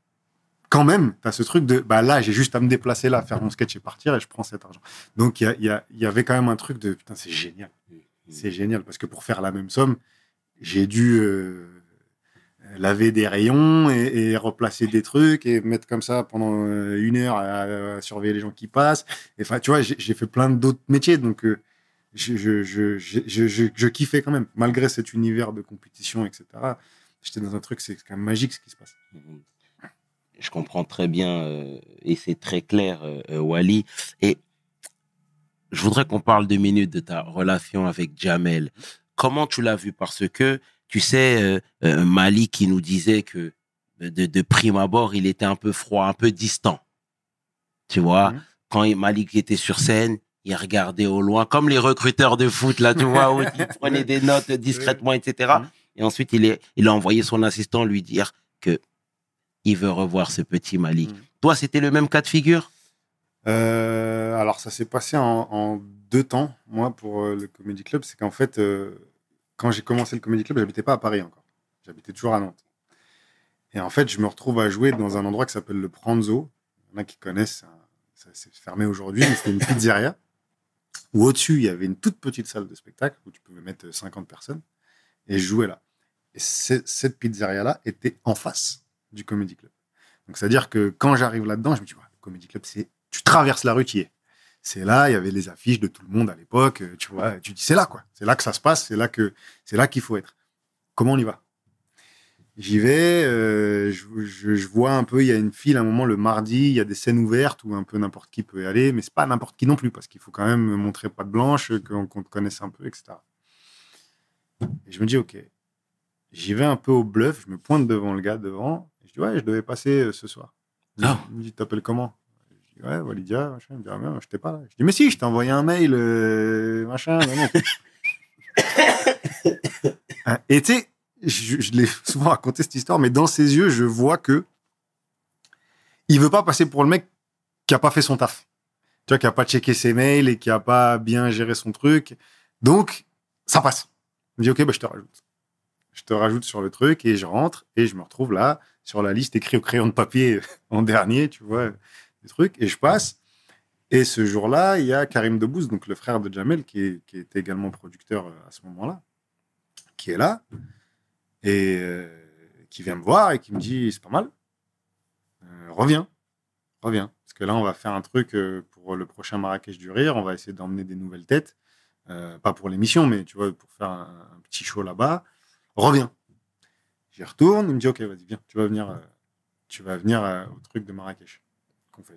quand même, tu as ce truc de bah là, j'ai juste à me déplacer là, faire mon sketch et partir et je prends cet argent. Donc il y, a- il y, a- y avait quand même un truc de putain, c'est génial. C'est génial parce que pour faire la même somme, j'ai dû euh, laver des rayons et, et replacer des trucs et mettre comme ça pendant euh, une heure à, surveiller les gens qui passent. Enfin, tu vois, j'ai fait plein d'autres métiers, donc euh, je, je, kiffais quand même, malgré cet univers de compétition, etc. J'étais dans un truc, c'est quand même magique ce qui se passe. Mhm. Je comprends très bien et c'est très clair, Wally. Et je voudrais qu'on parle deux minutes de ta relation avec Jamel. Comment tu l'as vu? Parce que, tu sais, euh, euh, Mali qui nous disait que de, de- prime abord, il était un peu froid, un peu distant. Tu vois, Mhm. quand Malik était sur scène, il regardait au loin, comme les recruteurs de foot, là, tu vois, où il prenait des notes discrètement, etc. Mhm. Et ensuite, il, est, il a envoyé son assistant lui dire que il veut revoir ce petit Malik. Mhm. Toi, c'était le même cas de figure? Euh, alors, ça s'est passé en, en deux temps, moi, pour euh, le Comedy Club. C'est qu'en fait, euh, quand j'ai commencé le Comedy Club, j'habitais pas à Paris encore. J'habitais toujours à Nantes. Et en fait, je me retrouve à jouer dans un endroit qui s'appelle le Pranzo. Il y en a qui connaissent, ça, ça s'est fermé aujourd'hui, mais c'était une pizzeria où au-dessus, il y avait une toute petite salle de spectacle où tu pouvais mettre 50 personnes. Et je jouais là. Et cette pizzeria-là était en face du Comedy Club. Donc, c'est-à-dire que quand j'arrive là-dedans, je me dis, ouais, le Comedy Club, c'est. Tu traverses la rue, tu y es. C'est là, il y avait les affiches de tout le monde à l'époque, euh, tu vois. Tu dis, c'est là, quoi. C'est là que ça se passe, c'est là que c'est là qu'il faut être. Comment on y va? J'y vais, euh, je, je- je vois un peu, il y a une file à un moment le mardi, il y a des scènes ouvertes où un peu n'importe qui peut y aller, mais c'est pas n'importe qui non plus, parce qu'il faut quand même montrer patte blanche, qu'on qu'on te connaisse un peu, etc. Et je me dis, ok, j'y vais un peu au bluff, je me pointe devant le gars devant, et je dis, ouais, je devais passer euh, ce soir. Me- Ah. Il me dit, t'appelles comment? Dis, ouais, Walidia, machin. Il me dit, ah, je t'ai pas là. Je dis, mais si, je t'ai envoyé un mail, euh, machin. non, non. Hein, Et tu sais, je, je l'ai souvent raconté cette histoire, mais dans ses yeux, je vois que il veut pas passer pour le mec qui a pas fait son taf. Tu vois, qui a pas checké ses mails et qui a pas bien géré son truc. Donc, ça passe. Il me dit, OK, bah, je te rajoute. Je te rajoute sur le truc et je rentre et je me retrouve là, sur la liste écrit au crayon de papier en dernier, tu vois, des trucs. Et je passe. Et ce jour-là, il y a Karim Debouze, donc le frère de Jamel, qui, est- était également producteur euh, à ce moment-là, qui est là et euh, qui vient me voir et qui me dit c'est pas mal. Euh, reviens, reviens. Parce que là, on va faire un truc pour le prochain Marrakech du Rire. On va essayer d'emmener des nouvelles têtes. Pas pour l'émission, mais tu vois, pour faire un, petit show là-bas. Reviens. J'y retourne. Il me dit ok, vas-y, viens. Tu vas venir, au truc de Marrakech.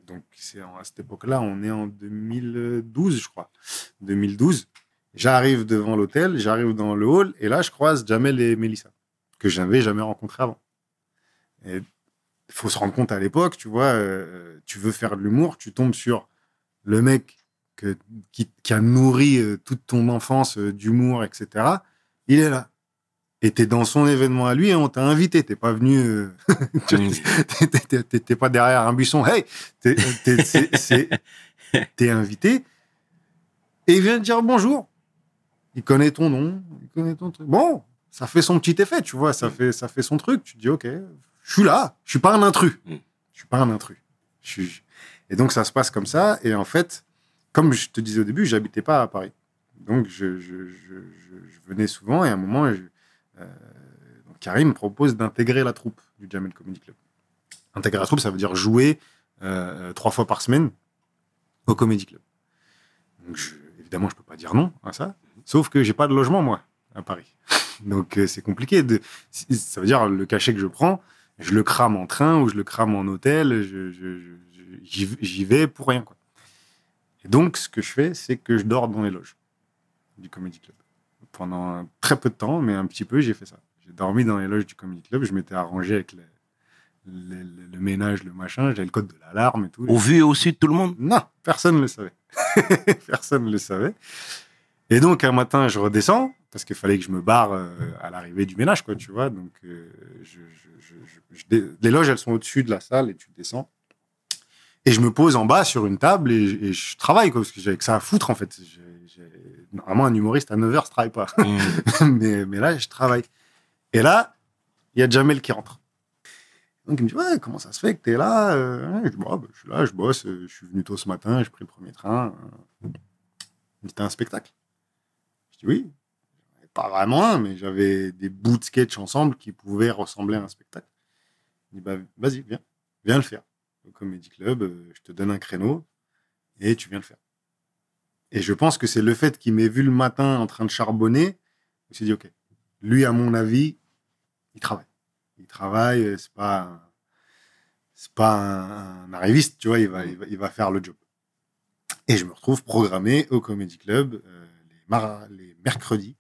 Donc, c'est à cette époque-là, on est en 2012, je crois. 2012. J'arrive devant l'hôtel, j'arrive dans le hall, et là, je croise Jamel et Mélissa, que je n'avais jamais rencontrés avant. Il faut se rendre compte à l'époque, tu vois, euh, tu veux faire de l'humour, tu tombes sur le mec qui a nourri euh, toute ton enfance euh, d'humour, etc. Il est là. Et t'es dans son événement à lui et on t'a invité. T'es pas venu. euh, t'es- pas derrière un buisson. Hey, t'es t'es- invité. Et il vient te dire bonjour. Il connaît ton nom, il connaît ton truc. Bon, ça fait son petit effet, tu vois, ça, fait, ça fait son truc. Tu te dis, ok, je suis là, je suis pas un intrus. Mm. Je suis pas un intrus. Je suis... Et donc, ça se passe comme ça. Et en fait, comme je te disais au début, j'habitais pas à Paris. Donc, je, je, je, je- je venais souvent et à un moment, euh, donc Karim propose d'intégrer la troupe du Jamel Comedy Club. Intégrer la troupe, ça veut dire jouer euh, euh, trois fois par semaine au Comedy Club. Évidemment, je peux pas dire non à ça. Sauf que j'ai pas de logement, moi, à Paris. Donc, euh, c'est compliqué. Ça veut dire le cachet que je prends, je le crame en train ou je le crame en hôtel. J'y vais pour rien. Et donc, ce que je fais, c'est que je dors dans les loges du Comedy Club. Pendant très peu de temps, mais un petit peu, j'ai fait ça. J'ai dormi dans les loges du Comedy Club. Je m'étais arrangé avec le, ménage, le machin. J'avais le code de l'alarme et tout. Au vu et au su de tout le monde? Non, personne ne le savait. personne ne le savait. Et donc, un matin, je redescends, parce qu'il fallait que je me barre euh, à l'arrivée du ménage, quoi, tu vois. Donc, euh, je, je- je- les loges, elles sont au-dessus de la salle et tu descends. Et je me pose en bas sur une table et, et je travaille, quoi, parce que j'avais que ça à foutre, en fait. Normalement, un humoriste à 9h, ça travaille pas. Mm. mais, mais là, je travaille. Et là, il y a Jamel qui rentre. Donc, il me dit Ouais, comment ça se fait que tu es là Euh, Je dis Bah, bah, Je suis là, je bosse, euh, je suis venu tôt ce matin, j'ai pris le premier train. euh. Il me dit T'as un spectacle? Je dis Oui. Pas vraiment mais j'avais des bouts de sketch ensemble qui pouvaient ressembler à un spectacle. Il dit bah, Vas-y, viens, viens le faire. Au Comedy Club, je te donne un créneau et tu viens le faire. Et je pense que c'est le fait qu'il m'ait vu le matin en train de charbonner. Je me suis dit, OK, lui, à mon avis, il travaille. Il travaille, euh, c'est pas, c'est pas un, arriviste, tu vois, il va, il, va, faire le job. Et je me retrouve programmé au Comedy Club euh, les, mercredis,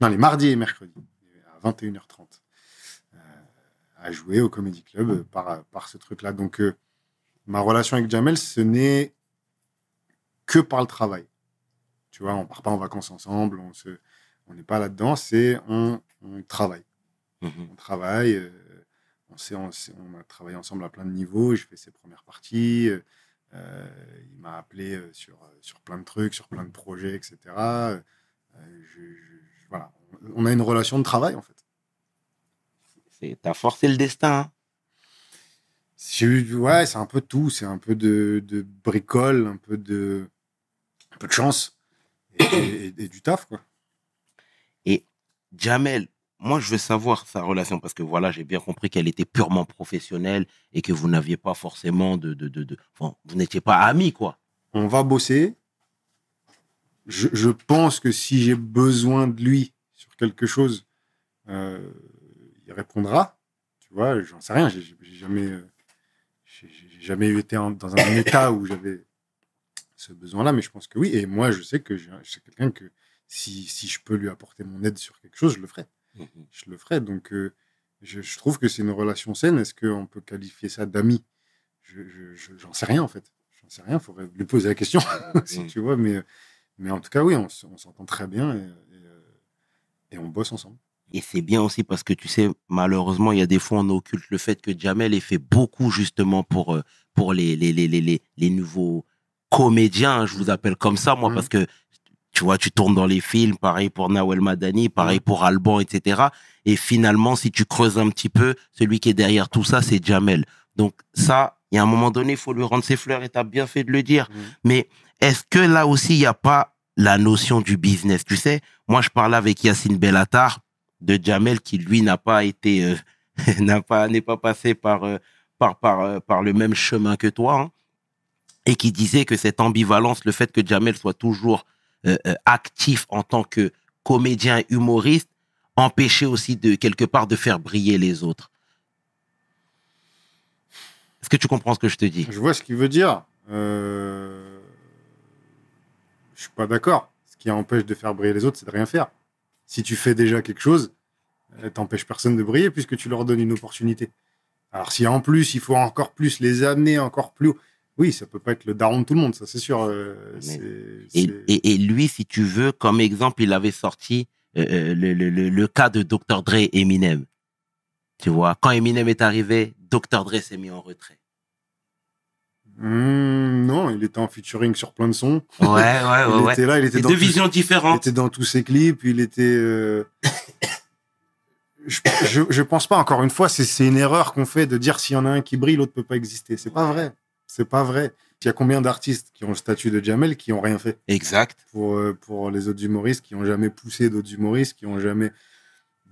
non, les mardis et mercredis, à 21h30, euh, à jouer au Comedy Club par, par ce truc-là. Donc, ma relation avec Jamel, ce n'est que par le travail. Tu vois, on part pas en vacances ensemble, on se, on n'est pas là-dedans, c'est on, on travaille. Mhm. On travaille, euh, on, sait, on, sait- on a travaillé ensemble à plein de niveaux, je fais ses premières parties, euh, euh, il m'a appelé euh, sur, euh, sur plein de trucs, sur plein de projets, etc. Euh, je- je- je- voilà. On a une relation de travail, en fait. C'est- T'as forcé le destin. hein. J'ai ouais, c'est un peu tout, c'est un peu de, de bricole, un peu de, peu de chance. et, et- et du taf, quoi. Jamel, moi, je veux savoir sa relation parce que voilà, j'ai bien compris qu'elle était purement professionnelle et que vous n'aviez pas forcément de. de, de, de- enfin, vous n'étiez pas amis, quoi. On va bosser. Je, je pense que si j'ai besoin de lui sur quelque chose, euh, il répondra. Tu vois, j'en sais rien. J'ai jamais, euh, jamais été en- dans un état où j'avais ce besoin-là, mais je pense que oui. Et moi, je sais que c'est quelqu'un que si, si je peux lui apporter mon aide sur quelque chose, je le ferai. Je le ferai. Donc, euh, je, je trouve que c'est une relation saine. Est-ce qu'on peut qualifier ça d'ami? Je- je- je- J'en sais rien, en fait. J'en sais rien. Il faudrait lui poser la question, si Mm. tu vois. Mais, mais en tout cas, oui, on, s'entend très bien et, et, euh, et on bosse ensemble. Et c'est bien aussi parce que tu sais, malheureusement, il y a des fois, on occulte le fait que Jamel ait fait beaucoup justement pour, euh, pour les, les, les, les, les nouveaux comédiens, je vous appelle comme ça, moi, Mhm. parce que tu vois, tu tournes dans les films, pareil pour Nawel Madani, pareil pour Alban, etc. Et finalement, si tu creuses un petit peu, celui qui est derrière tout ça, c'est Jamel. Donc ça, il y a un moment donné, il faut lui rendre ses fleurs et tu as bien fait de le dire. Mhm. Mais est-ce que là aussi, il n'y a pas la notion du business? Tu sais, moi, je parlais avec Yacine Bellatar de Jamel qui, lui, n'a pas été, euh, n'a pas, n'est pas passé par, euh, par, par, euh, par le même chemin que toi. hein, et qui disait que cette ambivalence, le fait que Jamel soit toujours euh, euh, actif en tant que comédien humoriste, empêchait aussi de quelque part de faire briller les autres. Est-ce que tu comprends ce que je te dis? Je vois ce qu'il veut dire. Euh... Je suis pas d'accord. Ce qui empêche de faire briller les autres, c'est de rien faire. Si tu fais déjà quelque chose, euh, t'empêches personne de briller puisque tu leur donnes une opportunité. Alors si en plus il faut encore plus les amener encore plus oui, ça peut pas être le daron de tout le monde, ça c'est sûr. euh, c'est- et, c'est- et, et lui, si tu veux, comme exemple, il avait sorti euh, euh, le, le, le, le cas de Dr. Dre et Eminem. Tu vois, quand Eminem est arrivé, Dr. Dre s'est mis en retrait. Hmm, non, il était en featuring sur plein de sons. Ouais, ouais, il était là, il était dans deux tous- visions Il différentes. était dans tous ses clips, il était. euh, je, je, je pense pas, encore une fois, c'est c'est une erreur qu'on fait de dire s'il y en a un qui brille, l'autre peut pas exister. C'est pas vrai. C'est pas vrai. Il y a combien d'artistes qui ont le statut de Jamel qui ont rien fait? Exact. pour, euh, pour les autres humoristes, qui ont jamais poussé d'autres humoristes, qui ont jamais.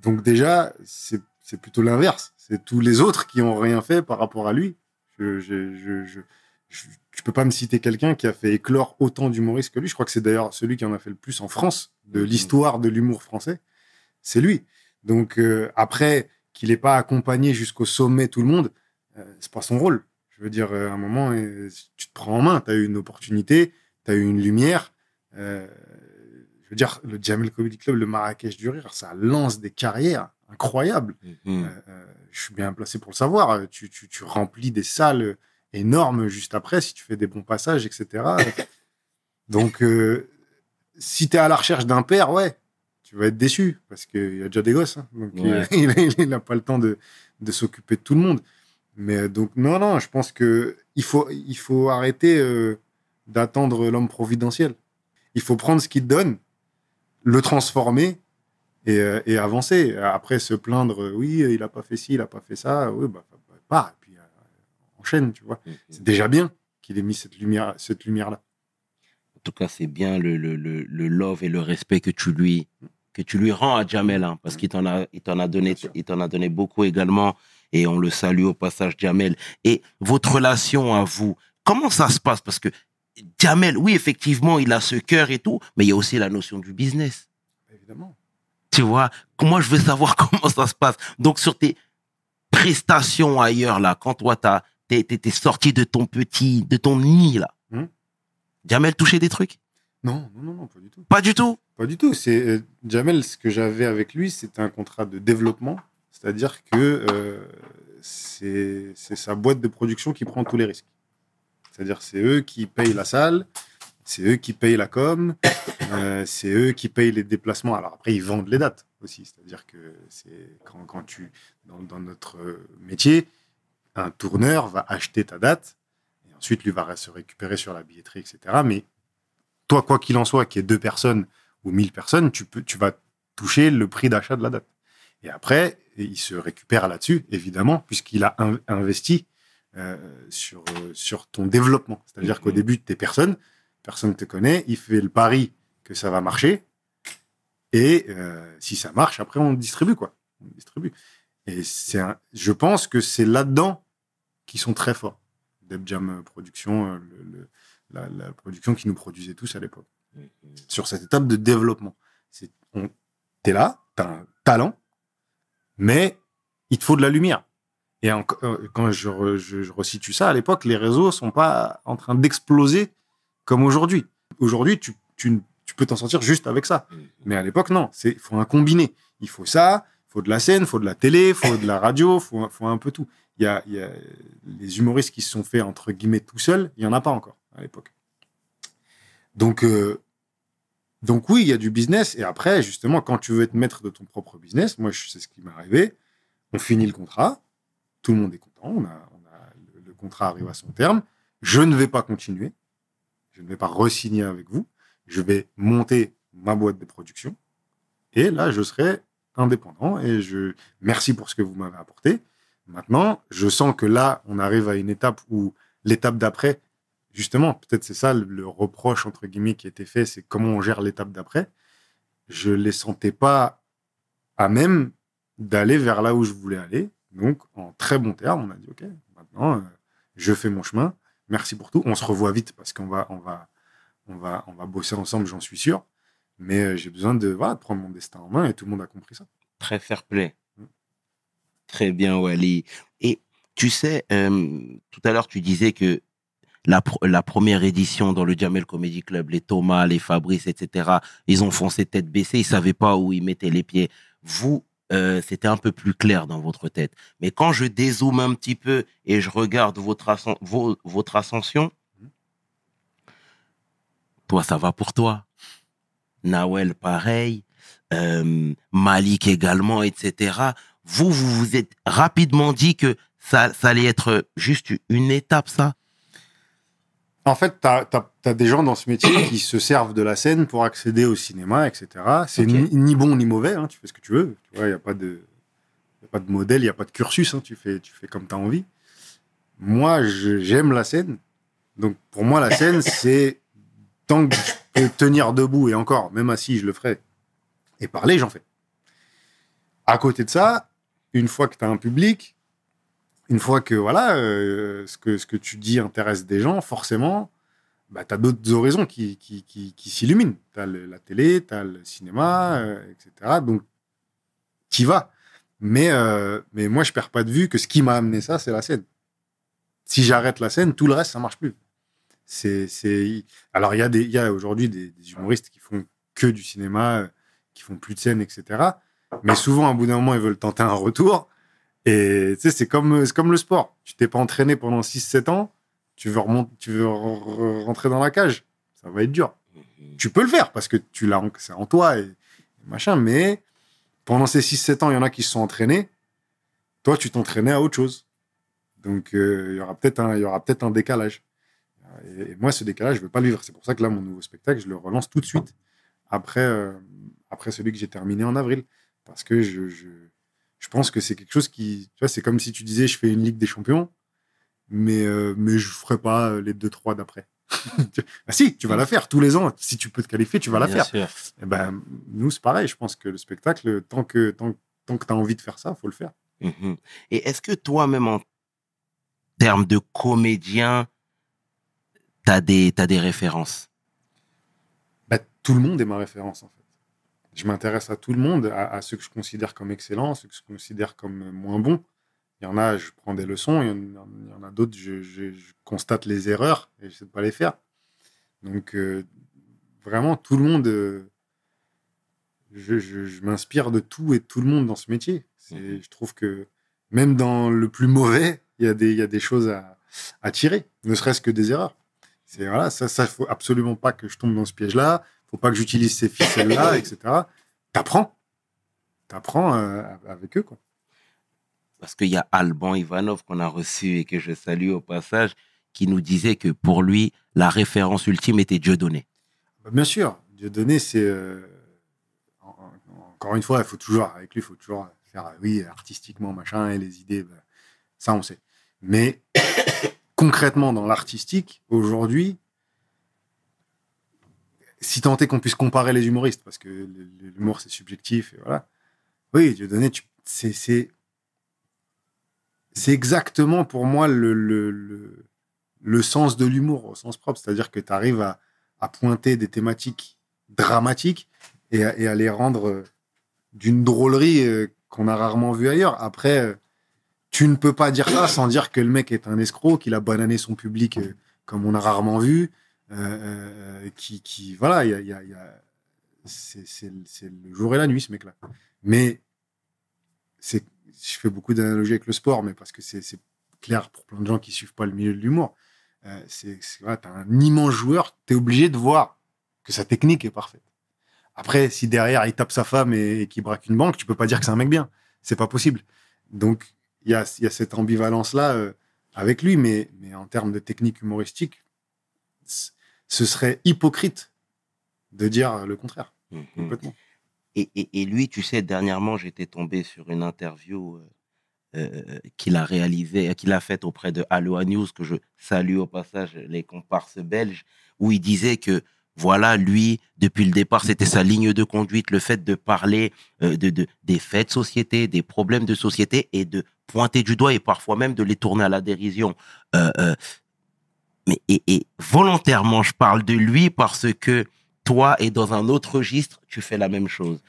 Donc, déjà, c'est plutôt l'inverse. C'est tous les autres qui ont rien fait par rapport à lui. Je, je, je, je, je- peux pas me citer quelqu'un qui a fait éclore autant d'humoristes que lui. Je crois que c'est d'ailleurs celui qui en a fait le plus en France de Mhm. l'histoire de l'humour français. C'est lui. Donc euh, après qu'il n'ait pas accompagné jusqu'au sommet tout le monde, euh, c'est pas son rôle. Je veux dire, euh, à un moment, euh, tu te prends en main. Tu as eu une opportunité, tu as eu une lumière. Euh, je veux dire, le Jamel Comedy Club, le Marrakech du Rire, ça lance des carrières incroyables. Mhm. Euh, euh, je suis bien placé pour le savoir. Euh, Tu, tu, tu remplis des salles énormes juste après si tu fais des bons passages, etc. Donc, euh, si tu es à la recherche d'un père, ouais, tu vas être déçu parce qu'il y a déjà des gosses. hein. donc, Ouais. il n'a pas le temps de, de s'occuper de tout le monde. Mais euh, donc, non, non, je pense que il faut, il faut arrêter euh, d'attendre l'homme providentiel. Il faut prendre ce qu'il donne, le transformer et, euh, et avancer. Après, se plaindre, oui, il a pas fait ci, il a pas fait ça, oui, bah, bah, bah, pars, et puis euh, enchaîne, tu vois. C'est déjà bien qu'il ait mis cette lumière, cette lumière-là. En tout cas, c'est bien le, le, le, le love et le respect que tu lui, que tu lui rends à Jamel, hein, parce qu'il t'en a, il a donné, il a donné beaucoup également, et on le salue au passage, Jamel. Et votre relation à vous, comment ça se passe? Parce que Jamel, oui, effectivement, il a ce cœur et tout, mais il y a aussi la notion du business. Évidemment. Tu vois, moi, je veux savoir comment ça se passe. Donc, sur tes prestations ailleurs, là, quand toi, t'es, t'es, sorti de ton petit, de ton nid, là, Hmm? Jamel touchait des trucs? Non, non, non, non, pas du tout. Pas du tout? Pas du tout. C'est euh, Jamel, ce que j'avais avec lui, c'était un contrat de développement, c'est-à-dire que euh, c'est sa boîte de production qui prend tous les risques. C'est-à-dire c'est eux qui payent la salle, c'est eux qui payent la com, euh, c'est eux qui payent les déplacements. Alors après, ils vendent les dates aussi. C'est-à-dire que c'est quand, quand tu dans, dans notre métier, un tourneur va acheter ta date et ensuite lui va se récupérer sur la billetterie, etc. Mais toi, quoi qu'il en soit, qu'il y ait deux personnes ou 1000 personnes, tu, peux, tu vas toucher le prix d'achat de la date. Et après, il se récupère là-dessus, évidemment, puisqu'il a in- investi euh, sur, sur ton développement. C'est-à-dire qu'au Mhm. début, tu es personne, personne ne te connaît, il fait le pari que ça va marcher. Et euh, si ça marche, après, on distribue, quoi. On distribue. Et c'est je pense que c'est là-dedans qu'ils sont très forts. Deb Jam Production, euh, le- le- la, la production qui nous produisait tous à l'époque. Sur cette étape de développement. T'es là, t'as un talent, mais il te faut de la lumière. Et euh, quand je, re- je, je resitue ça, à l'époque, les réseaux sont pas en train d'exploser comme aujourd'hui. Aujourd'hui, tu, tu, tu peux t'en sortir juste avec ça. Mais à l'époque, non. Il faut un combiné. Il faut ça, il faut de la scène, il faut de la télé, il faut de la radio, il faut, un- faut un peu tout. Il y a, il y a les humoristes qui se sont fait, entre guillemets, tout seuls, il n'y en a pas encore à l'époque. Donc, euh, donc oui, il y a du business. Et après, justement, quand tu veux être maître de ton propre business, moi, je- c'est ce qui m'est arrivé. On finit le contrat, tout le monde est content, le contrat arrive à son terme. Je ne vais pas continuer, je ne vais pas re-signer avec vous. Je vais monter ma boîte de production. Et là, je serai indépendant. Et je merci pour ce que vous m'avez apporté. Maintenant, je sens que là, on arrive à une étape où l'étape d'après, justement, peut-être c'est ça le, le reproche entre guillemets qui a été fait, c'est comment on gère l'étape d'après. Je les sentais pas à même d'aller vers là où je voulais aller. Donc, en très bon terme, on a dit OK, maintenant, euh, je fais mon chemin. Merci pour tout. On se revoit vite parce qu'on va, on va, on va, on va bosser ensemble, j'en suis sûr. Mais euh, j'ai besoin de, voilà, de prendre mon destin en main et tout le monde a compris ça. Très fair play. Mm. Très bien, Wally. Et tu sais, euh, tout à l'heure, tu disais que la, pr- la première édition dans le Jamel Comedy Club, les Thomas, les Fabrice, etc., ils ont foncé tête baissée, ils savaient pas où ils mettaient les pieds. Vous, euh, c'était un peu plus clair dans votre tête. Mais quand je dézoome un petit peu et je regarde votre, votre ascension, toi, ça va pour toi. Nawel, pareil. Euh, Malik également, etc. Vous, vous vous êtes rapidement dit que ça, ça allait être juste une étape, ça? En fait, tu as, des gens dans ce métier qui se servent de la scène pour accéder au cinéma, etc. C'est ni, ni bon ni mauvais, hein, tu fais ce que tu veux. Tu vois, il n'y a, pas de- y a pas de modèle, il n'y a pas de cursus, hein, tu, fais, tu fais comme tu as envie. Moi, j'aime la scène. Donc, pour moi, la scène, c'est tant que je peux tenir debout, et encore, même assis, je le ferai, et parler, j'en fais. À côté de ça, une fois que tu as un public, une fois que voilà euh, ce, que, ce que tu dis intéresse des gens, forcément, bah, tu as d'autres horizons qui, qui, qui, qui s'illuminent. Tu as la télé, tu as le cinéma, euh, etc. Donc, tu vas. Mais, euh, mais moi, je perds pas de vue que ce qui m'a amené ça, c'est la scène. Si j'arrête la scène, tout le reste, ça marche plus. C'est, c'est... Alors, il y a, des, y a aujourd'hui des, des humoristes qui font que du cinéma, euh, qui font plus de scène, etc. Mais souvent, à bout d'un moment, ils veulent tenter un retour. Et tu sais, c'est comme, le sport. Tu t'es pas entraîné pendant 6-7 ans, tu veux, remonter, tu veux re- re- rentrer dans la cage. Ça va être dur. Tu peux le faire parce que tu l'as, c'est en toi et machin, mais pendant ces 6-7 ans, il y en a qui se sont entraînés. Toi, tu t'entraînais à autre chose. Donc, euh, il y aura peut-être un, il y aura peut-être un décalage. Et, et moi, ce décalage, je veux pas le vivre. C'est pour ça que là, mon nouveau spectacle, je le relance tout de suite après, euh, après celui que j'ai terminé en avril. Parce que je, je, je pense que c'est quelque chose qui. Tu vois, c'est comme si tu disais, je fais une Ligue des Champions, mais, euh, mais je ferai pas euh, les deux, trois d'après. ah si, tu vas la faire tous les ans. Si tu peux te qualifier, tu vas la Bien faire. sûr. Eh ben, nous, c'est pareil. Je pense que le spectacle, tant que, tant, tant que tu as envie de faire ça, faut le faire. Mhm. Et est-ce que toi-même, en termes de comédien, tu as des, t'as des références? Bah, tout le monde est ma référence, en fait. Je m'intéresse à tout le monde, à, à ceux que je considère comme excellents, ceux que je considère comme euh, moins bons. Il y en a, je prends des leçons, il y en, a d'autres, je, je- je constate les erreurs et je sais pas les faire. Donc, euh, vraiment, tout le monde, euh, je, m'inspire de tout et de tout le monde dans ce métier. Mhm. Je trouve que même dans le plus mauvais, il y a des, il y a des choses à, à tirer, ne serait-ce que des erreurs. C'est voilà, ça, ça faut absolument pas que je tombe dans ce piège-là. Faut pas que j'utilise ces ficelles-là, etc. T'apprends, t'apprends euh, avec eux, quoi. Parce qu'il y a Alban Ivanov qu'on a reçu et que je salue au passage, qui nous disait que pour lui, la référence ultime était Dieudonné. Bah, bien sûr, Dieudonné, c'est euh, en- en- encore une fois, il faut toujours avec lui, il faut toujours faire euh, oui artistiquement machin et les idées, bah, ça on sait. Mais concrètement dans l'artistique aujourd'hui, si tant est qu'on puisse comparer les humoristes, parce que l'humour c'est subjectif, et voilà. Oui, Dieudonné, tu, c'est, c'est, exactement pour moi le, sens de l'humour au sens propre, c'est-à-dire que tu arrives à, pointer des thématiques dramatiques et à, et à les rendre euh, d'une drôlerie euh, qu'on a rarement vue ailleurs. Après, euh, tu ne peux pas dire ça sans dire que le mec est un escroc, qu'il a banané son public comme on a rarement vu, euh, euh, qui, qui, voilà, il y y a- c'est, le jour et la nuit, ce mec-là. Mais je fais beaucoup d'analogies avec le sport, mais parce que c'est, clair pour plein de gens qui suivent pas le milieu de l'humour. Euh, c'est, voilà, t'as un immense joueur, tu es obligé de voir que sa technique est parfaite. Après, si derrière il tape sa femme et, qu'il braque une banque, tu peux pas dire que c'est un mec bien. C'est pas possible. Donc, il y a, y a cette ambivalence-là euh, avec lui, mais, mais en termes de technique humoristique, ce serait hypocrite de dire le contraire. Mhm. Complètement. Et, et, et lui, tu sais, dernièrement, j'étais tombé sur une interview euh, euh, qu'il a réalisée, qu'il a faite auprès de Aloha News, que je salue au passage, les comparses belges, où il disait que, voilà, lui, depuis le départ, c'était sa ligne de conduite, le fait de parler euh, de, de, des faits de société, des problèmes de société, et de pointer du doigt, et parfois même de les tourner à la dérision. Euh, euh, mais et, et volontairement, je parle de lui parce que toi et dans un autre registre, tu fais la même chose.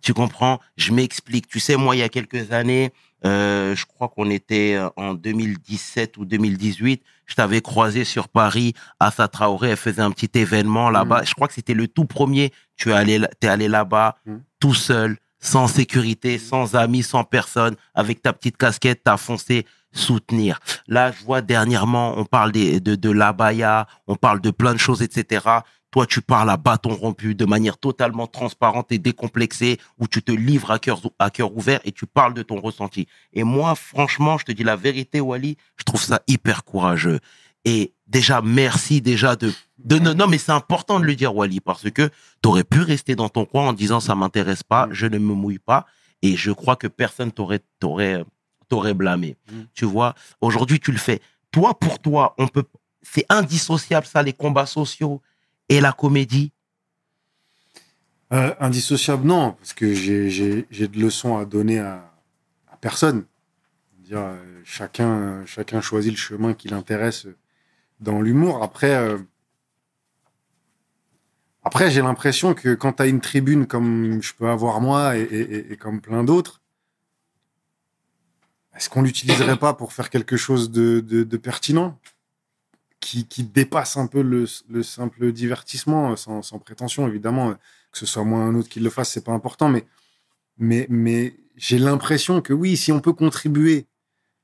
Tu comprends? Je m'explique. Tu sais, moi, il y a quelques années, euh, je crois qu'on était euh, en 2017 ou 2018, je t'avais croisé sur Paris, Assa Traoré, elle faisait un petit événement là-bas. Je crois que c'était le tout premier. Tu es allé, es allé là-bas, Mhm. tout seul, sans sécurité, sans amis, sans personne, avec ta petite casquette, t'as foncé soutenir. Là, je vois dernièrement, on parle des, de, de l'abaya, on parle de plein de choses, etc. Toi, tu parles à bâton rompu de manière totalement transparente et décomplexée, où tu te livres à cœur, à cœur ouvert et tu parles de ton ressenti. Et moi, franchement, je te dis la vérité, Wally, je trouve ça hyper courageux. Et déjà, merci déjà de... de non, non, mais c'est important de le dire, Wally, parce que tu aurais pu rester dans ton coin en disant ça m'intéresse pas, je ne me mouille pas. Et je crois que personne t'aurait t'aurait t'aurait blâmé. Mm. Tu vois, aujourd'hui, tu le fais. Toi, pour toi, on peut... c'est indissociable, ça, les combats sociaux et la comédie? Euh, indissociable, non, parce que j'ai- j'ai j'ai de leçons à donner à, à personne. Dire, euh, chacun, euh, chacun choisit le chemin qui l'intéresse dans l'humour. Après, euh, après j'ai l'impression que quand tu as une tribune comme je peux avoir moi et, et- et- et comme plein d'autres, est-ce qu'on l'utiliserait pas pour faire quelque chose de, de- pertinent qui, qui dépasse un peu le, le simple divertissement, sans, sans prétention évidemment que ce soit moi ou un autre qui le fasse, c'est pas important, mais, mais, mais j'ai l'impression que oui, si on peut contribuer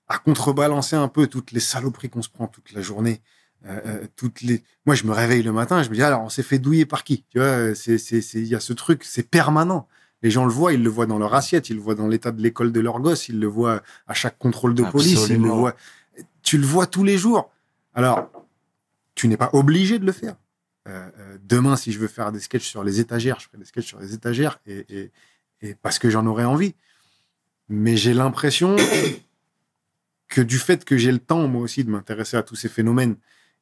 à contrebalancer un peu toutes les saloperies qu'on se prend toute la journée, euh, euh, toutes les, moi je me réveille le matin, je me dis alors on s'est fait douiller par qui, tu vois, il y a ce truc, c'est permanent. Les gens le voient, ils le voient dans leur assiette, ils le voient dans l'état de l'école de leur gosse, ils le voient à chaque contrôle de police, ils le voient. Tu le vois tous les jours. Alors, tu n'es pas obligé de le faire. Euh, euh, demain, si je veux faire des sketchs sur les étagères, je ferai des sketchs sur les étagères et, et- et parce que j'en aurais envie. Mais j'ai l'impression que du fait que j'ai le temps, moi aussi, de m'intéresser à tous ces phénomènes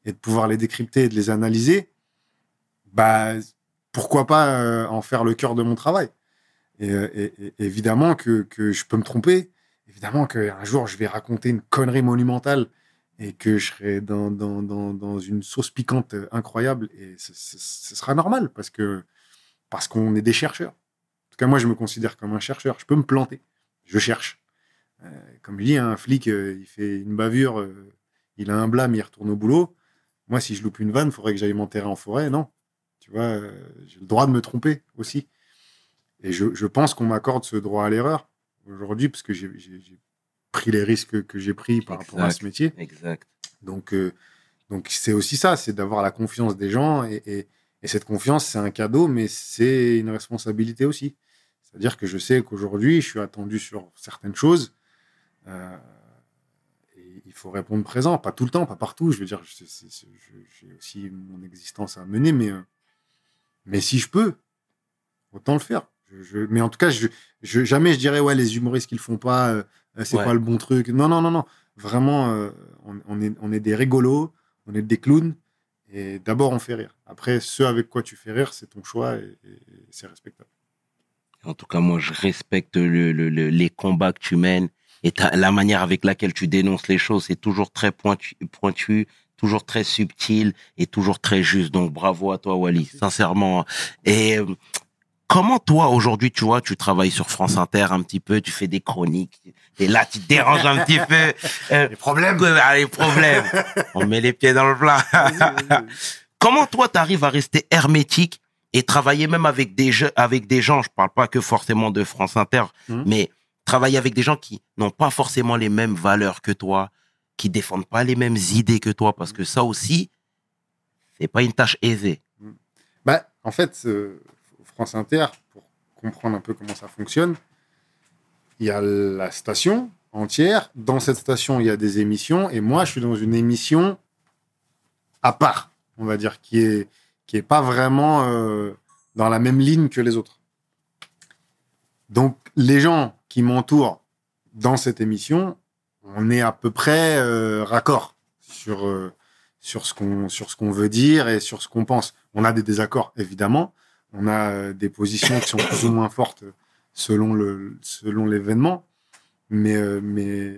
et de pouvoir les décrypter et de les analyser, bah, pourquoi pas euh, en faire le cœur de mon travail? Et, euh, et- évidemment que, que je peux me tromper, évidemment qu'un jour, je vais raconter une connerie monumentale et que je serai dans, dans, dans, dans une sauce piquante incroyable et ce, sera normal parce que parce qu'on est des chercheurs. En tout cas, moi, je me considère comme un chercheur. Je peux me planter. Je cherche. Euh, comme je dis, un flic, euh, il fait une bavure, il a un blâme, il retourne au boulot. Moi, si je loupe une vanne, il faudrait que j'aille m'enterrer en forêt. Non. Tu vois, j'ai le droit de me tromper aussi. Et je, je pense qu'on m'accorde ce droit à l'erreur aujourd'hui parce que j'ai pris les risques que j'ai pris par rapport à ce métier. Exact. Donc, euh, donc c'est aussi ça, c'est d'avoir la confiance des gens. Et, et- et cette confiance, c'est un cadeau, mais c'est une responsabilité aussi. C'est-à-dire que je sais qu'aujourd'hui, je suis attendu sur certaines choses. euh, et il faut répondre présent, pas tout le temps, pas partout. Je veux dire, j'ai aussi mon existence à mener, mais, euh, mais si je peux, autant le faire. Je- je- mais en tout cas, je, je- jamais je dirais, ouais, les humoristes qui le font pas, euh, c'est Ouais. pas le bon truc. Non, non, non, non. Vraiment, euh, on, on est, on est des rigolos, on est des clowns, Et d'abord, on fait rire. Après, ce avec quoi tu fais rire, c'est ton choix et, et c'est respectable. En tout cas, moi, je respecte le, le- le- les combats que tu mènes et la manière avec laquelle tu dénonces les choses. C'est toujours très pointu, pointu, toujours très subtil et toujours très juste. Donc, bravo à toi, Wally, sincèrement. Et euh, comment toi, aujourd'hui, tu vois, tu travailles sur France Inter un petit peu, tu fais des chroniques, et là, tu te déranges un petit peu. Euh, Les problèmes ah, les problèmes. On met les pieds dans le plat. Comment toi, tu arrives à rester hermétique et travailler même avec des, jeux, avec des gens, je parle pas que forcément de France Inter, Mhm. mais travailler avec des gens qui n'ont pas forcément les mêmes valeurs que toi, qui défendent pas les mêmes idées que toi, parce que ça aussi, c'est pas une tâche aisée. Bah, en fait, euh, France Inter, pour comprendre un peu comment ça fonctionne, il y a la station entière. Dans cette station, il y a des émissions. Et moi, je suis dans une émission à part, on va dire, qui est, qui est pas vraiment euh, dans la même ligne que les autres. Donc, les gens qui m'entourent dans cette émission, on est à peu près euh, raccord sur, euh, sur ce qu'on veut dire et sur ce qu'on pense. On a des désaccords, évidemment. On a euh, des positions qui sont plus ou moins fortes selon le selon l'événement. Mais, euh, mais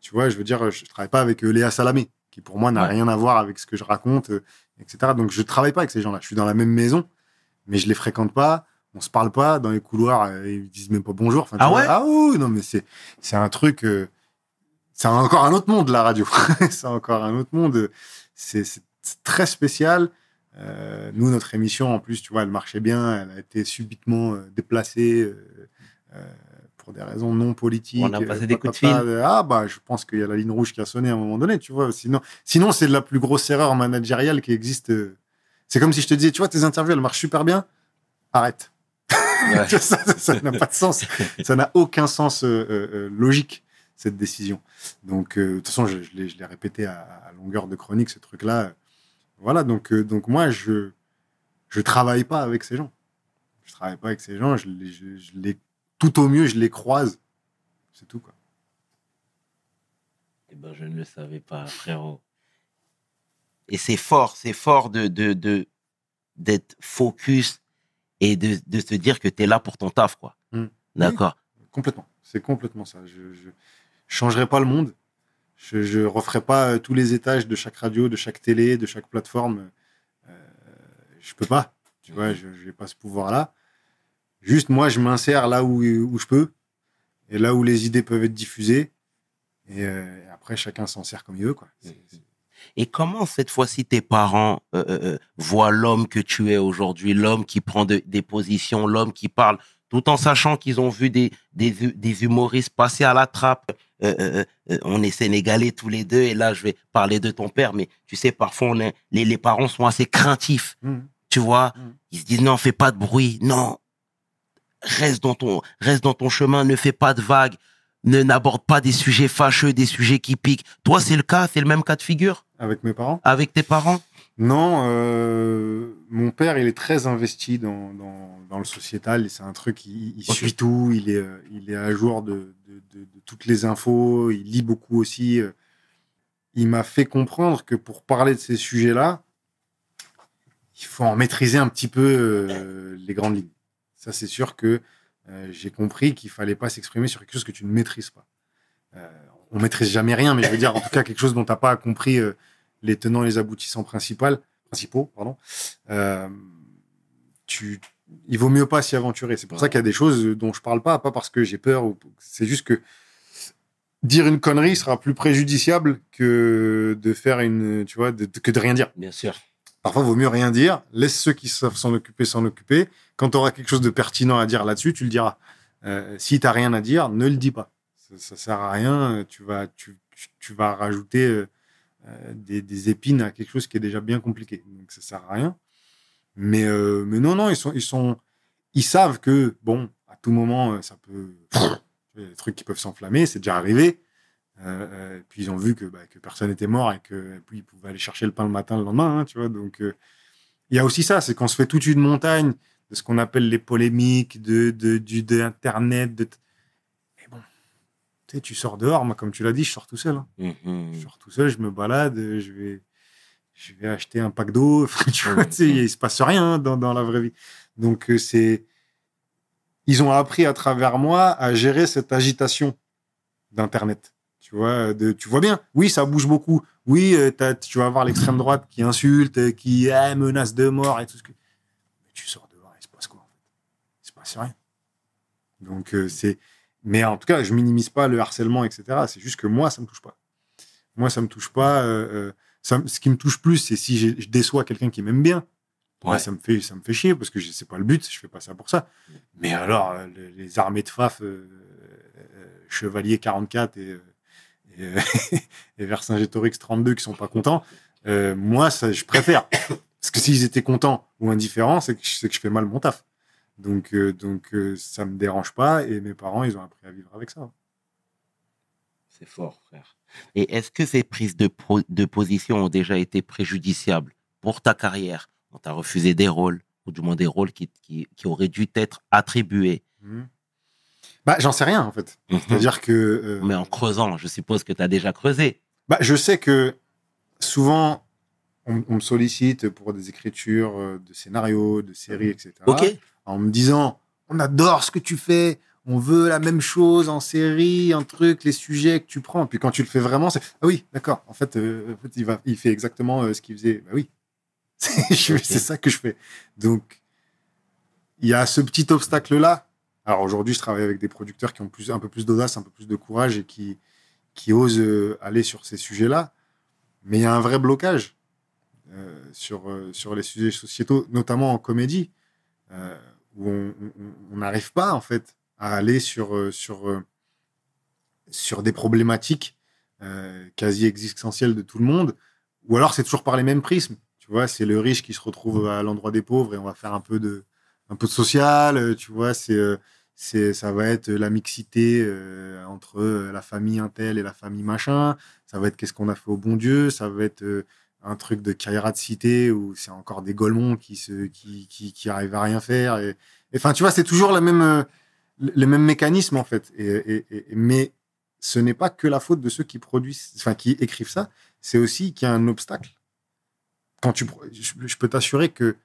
tu vois, je veux dire, je travaille pas avec euh, Léa Salamé, qui pour moi n'a Ouais. rien à voir avec ce que je raconte, euh, etc. Donc je travaille pas avec ces gens-là. Je suis dans la même maison, mais je les fréquente pas. On se parle pas dans les couloirs. euh, Ils disent même pas bonjour. Enfin, Ah vois, ouais? Ah oui, non, mais c'est c'est un truc. euh, c'est encore un autre monde la radio. c'est encore un autre monde. C'est très spécial. Euh, nous, notre émission, en plus, tu vois, elle marchait bien. Elle a été subitement euh, déplacée euh, pour des raisons non politiques. On a passé des coups de fil. Ah, bah, je pense qu'il y a la ligne rouge qui a sonné à un moment donné, tu vois. Sinon, sinon c'est la plus grosse erreur managériale qui existe. C'est comme si je te disais, tu vois, tes interviews, elles marchent super bien. Arrête. Ouais. ça n'a pas de sens. Ça n'a aucun sens euh, euh, euh, logique, cette décision. Donc, euh, de toute façon, je, je l'ai je l'ai répété à, à longueur de chronique, ce truc-là. Voilà, donc, euh, donc moi, je je travaille pas avec ces gens. Je travaille pas avec ces gens. Je les, je, je les, tout au mieux, je les croise. C'est tout, quoi. Eh ben, je ne le savais pas, frérot. Et c'est fort, c'est fort de, de, de, d'être focus et de, de se dire que tu es là pour ton taf, quoi. Mm. D'accord. Complètement. C'est complètement ça. Je, je changerai pas le monde. Je, je referai pas euh, tous les étages de chaque radio, de chaque télé, de chaque plateforme. Euh, je peux pas. Tu vois, je n'ai pas ce pouvoir-là. Juste, moi, je m'insère là où, où je peux et là où les idées peuvent être diffusées. Et, euh, après, chacun s'en sert comme il veut. Et comment cette fois-ci tes parents euh, voient l'homme que tu es aujourd'hui, l'homme qui prend de- des positions, l'homme qui parle, tout en sachant qu'ils ont vu des, des humoristes passer à la trappe? Euh, euh, euh, on est sénégalais tous les deux, et là je vais parler de ton père, mais tu sais, parfois on est, les, les parents sont assez craintifs, Mhm. tu vois? Mhm. Ils se disent non, fais pas de bruit, non, reste dans ton, reste dans ton chemin, ne fais pas de vagues, ne n'aborde pas des sujets fâcheux, des sujets qui piquent. Toi, c'est le cas, c'est le même cas de figure? Avec mes parents avec tes parents? Non, euh, mon père, il est très investi dans, dans, dans le sociétal. C'est un truc, il, suit tout, il est, euh, il est à jour de, de, de- de toutes les infos, il lit beaucoup aussi. euh. Il m'a fait comprendre que pour parler de ces sujets-là, il faut en maîtriser un petit peu euh, les grandes lignes. Ça, c'est sûr que euh, j'ai compris qu'il fallait pas s'exprimer sur quelque chose que tu ne maîtrises pas. Euh, on maîtrise jamais rien, mais je veux dire, en tout cas, quelque chose dont tu n'as pas compris les tenants et les aboutissants principaux, principaux pardon, euh, tu, il vaut mieux pas s'y aventurer. C'est pour ça qu'il y a des choses dont je parle pas, pas parce que j'ai peur. C'est juste que dire une connerie sera plus préjudiciable que de faire une, tu vois, de- que de rien dire. Bien sûr. Parfois, il vaut mieux rien dire. Laisse ceux qui savent s'en occuper s'en occuper. Quand tu auras quelque chose de pertinent à dire là-dessus, tu le diras. Euh, si tu n'as rien à dire, ne le dis pas. Ça, ça sert à rien. Tu vas, tu, tu- vas rajouter euh, des, des épines à quelque chose qui est déjà bien compliqué. Donc, ça sert à rien. Mais, euh, mais non, non, ils, sont, ils, sont, ils savent que, bon, à tout moment, euh, ça peut. Il y a des trucs qui peuvent s'enflammer, c'est déjà arrivé. Euh, euh, puis ils ont vu que, bah, que personne n'était mort et que puis ils pouvaient aller chercher le pain le matin, le lendemain, hein, tu vois. Donc euh, il y a aussi ça, c'est qu'on se fait toute une montagne de ce qu'on appelle les polémiques, de, de. De... Tu sais, tu sors dehors, moi, comme tu l'as dit, je sors tout seul. hein. Mhm. Je sors tout seul, je me balade, je vais, je vais acheter un pack d'eau. Tu vois, tu sais, il se passe rien dans, dans la vraie vie. Donc, euh, c'est. Ils ont appris à travers moi à gérer cette agitation d'Internet. Tu vois, de, tu vois bien. Oui, ça bouge beaucoup. Oui, euh, tu vas avoir l'extrême droite qui insulte, qui ah, menace de mort et tout ce que. Mais tu sors dehors, il se passe quoi en fait? Il se passe rien. Donc, euh, c'est. Mais en tout cas, je minimise pas le harcèlement, etc. C'est juste que moi, ça me touche pas. Moi, ça me touche pas. euh, euh, ça, ce qui me touche plus, c'est si je déçois quelqu'un qui m'aime bien. Ouais, ça me fait ça me fait chier parce que je- c'est pas le but. Je fais pas ça pour ça. Mais alors, euh, les, armées de Faf, euh, euh, Chevalier 44 et, et, et Vercingétorix 32 qui sont pas contents, moi, ça, je préfère. Parce que s'ils étaient contents ou indifférents, c'est que, je- c'est que je fais mal mon taf. Donc, euh, donc euh, ça me dérange pas et mes parents, ils ont appris à vivre avec ça. C'est fort, frère. Et est-ce que ces prises de, pro- de position ont déjà été préjudiciables pour ta carrière On t'a refusé des rôles, ou du moins des rôles qui, qui, qui auraient dû t'être attribués? Bah, j'en sais rien en fait. C'est-à-dire que euh, Mais en creusant, je suppose que tu as déjà creusé. Bah, je sais que souvent, on, on me sollicite pour des écritures euh, de scénarios, de séries, etc. En me disant, on adore ce que tu fais, on veut la même chose en série, un truc, les sujets que tu prends. Puis quand tu le fais vraiment, c'est ah oui, d'accord. En fait, euh, en fait, il va, il fait exactement euh, ce qu'il faisait. Bah oui, c'est ça que je fais. Donc, il y a ce petit obstacle là. Alors aujourd'hui, je travaille avec des producteurs qui ont plus, un peu plus d'audace, un peu plus de courage et qui, qui osent aller sur ces sujets-là. Mais il y a un vrai blocage sur, euh, sur les sujets sociétaux, notamment en comédie, euh, où on n'arrive pas en fait à aller sur, euh, sur, sur des problématiques quasi existentielles de tout le monde, ou alors c'est toujours par les mêmes prismes. Tu vois, c'est le riche qui se retrouve à l'endroit des pauvres et on va faire un peu de, un peu de social. Tu vois, c'est c'est ça va être la mixité entre la famille Intel et la famille machin. Ça va être qu'est-ce qu'on a fait au bon Dieu. Ça va être un truc de Kaira de cité où c'est encore des golemons qui se qui, qui, qui arrivent à rien faire. Et enfin, tu vois, c'est toujours même euh, les mêmes mécanismes en fait. Et, et- mais ce n'est pas que la faute de ceux qui produisent, enfin qui écrivent ça. C'est aussi qu'il y a un obstacle. Quand tu, je, je peux t'assurer que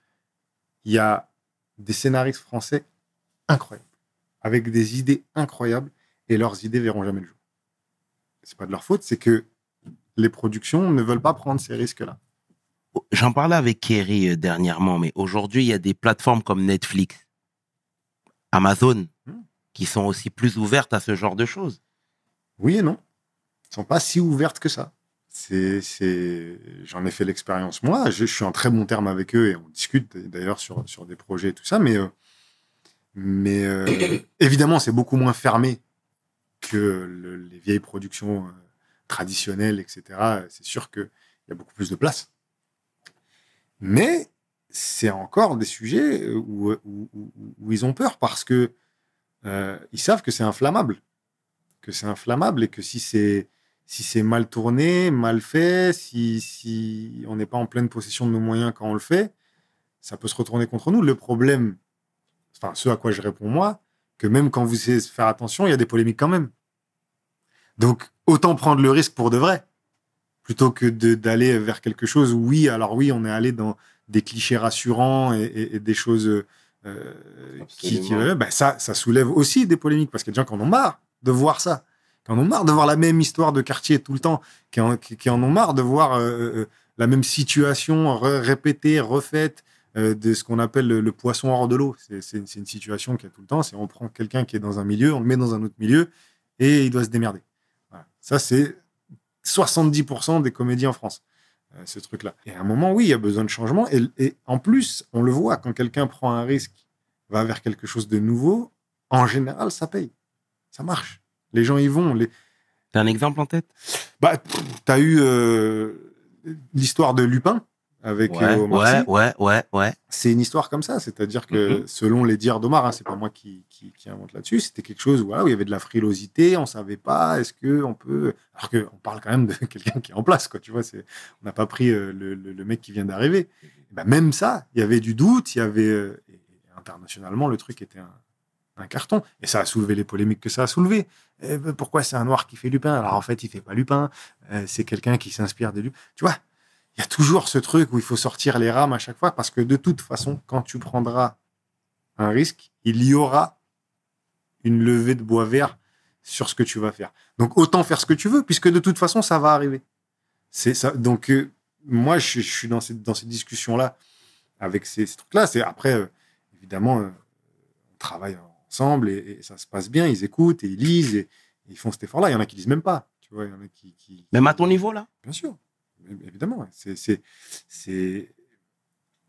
il y a des scénaristes français incroyables, avec des idées incroyables, et leurs idées verront jamais le jour. C'est pas de leur faute, c'est que les productions ne veulent pas prendre ces risques-là. J'en parlais avec Kerry euh, dernièrement, mais aujourd'hui, il y a des plateformes comme Netflix, Amazon, Hmm. qui sont aussi plus ouvertes à ce genre de choses. Oui et non. Elles sont pas si ouvertes que ça. C'est, c'est... J'en ai fait l'expérience moi. Je, je suis en très bon terme avec eux et on discute d'ailleurs sur, sur des projets et tout ça. Mais, euh, mais euh, évidemment, c'est beaucoup moins fermé que le- les vieilles productions euh, traditionnelles, etc. C'est sûr qu'il y a beaucoup plus de place. Mais c'est encore des sujets où, où- où- ils ont peur parce que euh, ils savent que c'est inflammable que c'est inflammable et que si c'est si c'est mal tourné, mal fait, si, si on n'est pas en pleine possession de nos moyens quand on le fait, ça peut se retourner contre nous. Le problème, enfin, ce à quoi je réponds moi, que même quand vous savez faire attention, il y a des polémiques quand même. Donc, autant prendre le risque pour de vrai, plutôt que d'aller vers quelque chose où, oui, alors oui, on est allé dans des clichés rassurants et, et- et des choses euh, qui, ben, ça, ça soulève aussi des polémiques parce qu'il y a des gens qui en ont marre de voir ça, qui en ont marre de voir la même histoire de quartier tout le temps, qui en, qui, qui en ont marre de voir euh, euh, la même situation répétée, refaite euh, de ce qu'on appelle le, le poisson hors de l'eau. C'est une, une situation qui a tout le temps. C'est on prend quelqu'un qui est dans un milieu, on le met dans un autre milieu et il doit se démerder. Ça, c'est 70% des comédies en France, euh, ce truc-là. Et à un moment, oui, il y a besoin de changement. Et, et en plus, on le voit, quand quelqu'un prend un risque, va vers quelque chose de nouveau, en général, ça paye. Ça marche. Les gens y vont. Les... T'as un exemple en tête? Bah, tu as eu euh, l'histoire de Lupin avec ouais, euh, Omar ouais, ouais, ouais, ouais. C'est une histoire comme ça. C'est-à-dire que, Mhm. selon les dires d'Omar, hein, c'est pas moi qui, qui, qui invente là-dessus, c'était quelque chose où, voilà, où il y avait de la frilosité, on savait pas, est-ce que on peut. Alors qu'on parle quand même de quelqu'un qui est en place, quoi. Tu vois, c'est, on n'a pas pris euh, le, le- le mec qui vient d'arriver. Bah, même ça, il y avait du doute, il y avait. euh, et- internationalement, le truc était un, un carton. Et ça a soulevé les polémiques que ça a soulevé. Eh ben, pourquoi c'est un noir qui fait Lupin Alors en fait, il fait pas Lupin. euh, c'est quelqu'un qui s'inspire de Lupin. Tu vois? Il y a toujours ce truc où il faut sortir les rames à chaque fois parce que de toute façon, quand tu prendras un risque, il y aura une levée de bois vert sur ce que tu vas faire. Donc autant faire ce que tu veux puisque de toute façon ça va arriver. C'est ça. Donc euh, moi je, je suis dans cette dans cette discussion là avec ces, ces trucs là. C'est après euh, évidemment euh, on travaille ensemble et, et ça se passe bien. Ils écoutent et ils lisent et, et ils font cet effort là. Il y en a qui lisent même pas. Tu vois, il y en a qui, qui Même à ton niveau, là? Bien sûr, évidemment.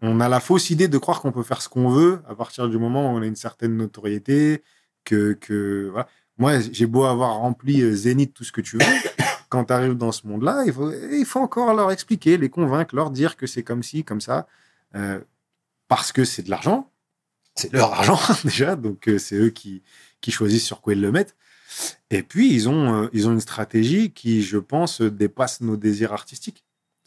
On a la fausse idée de croire qu'on peut faire ce qu'on veut à partir du moment où on a une certaine notoriété, que, que voilà. Moi, j'ai beau avoir rempli euh, Zénith, tout ce que tu veux. Quand tu arrives dans ce monde-là, il faut, encore leur expliquer, les convaincre, leur dire que c'est comme ci, comme ça, euh, parce que c'est de l'argent. C'est leur argent déjà, donc euh, c'est eux qui, choisissent sur quoi ils le mettent. Et puis, ils ont, une stratégie qui, je pense, dépasse nos désirs artistiques.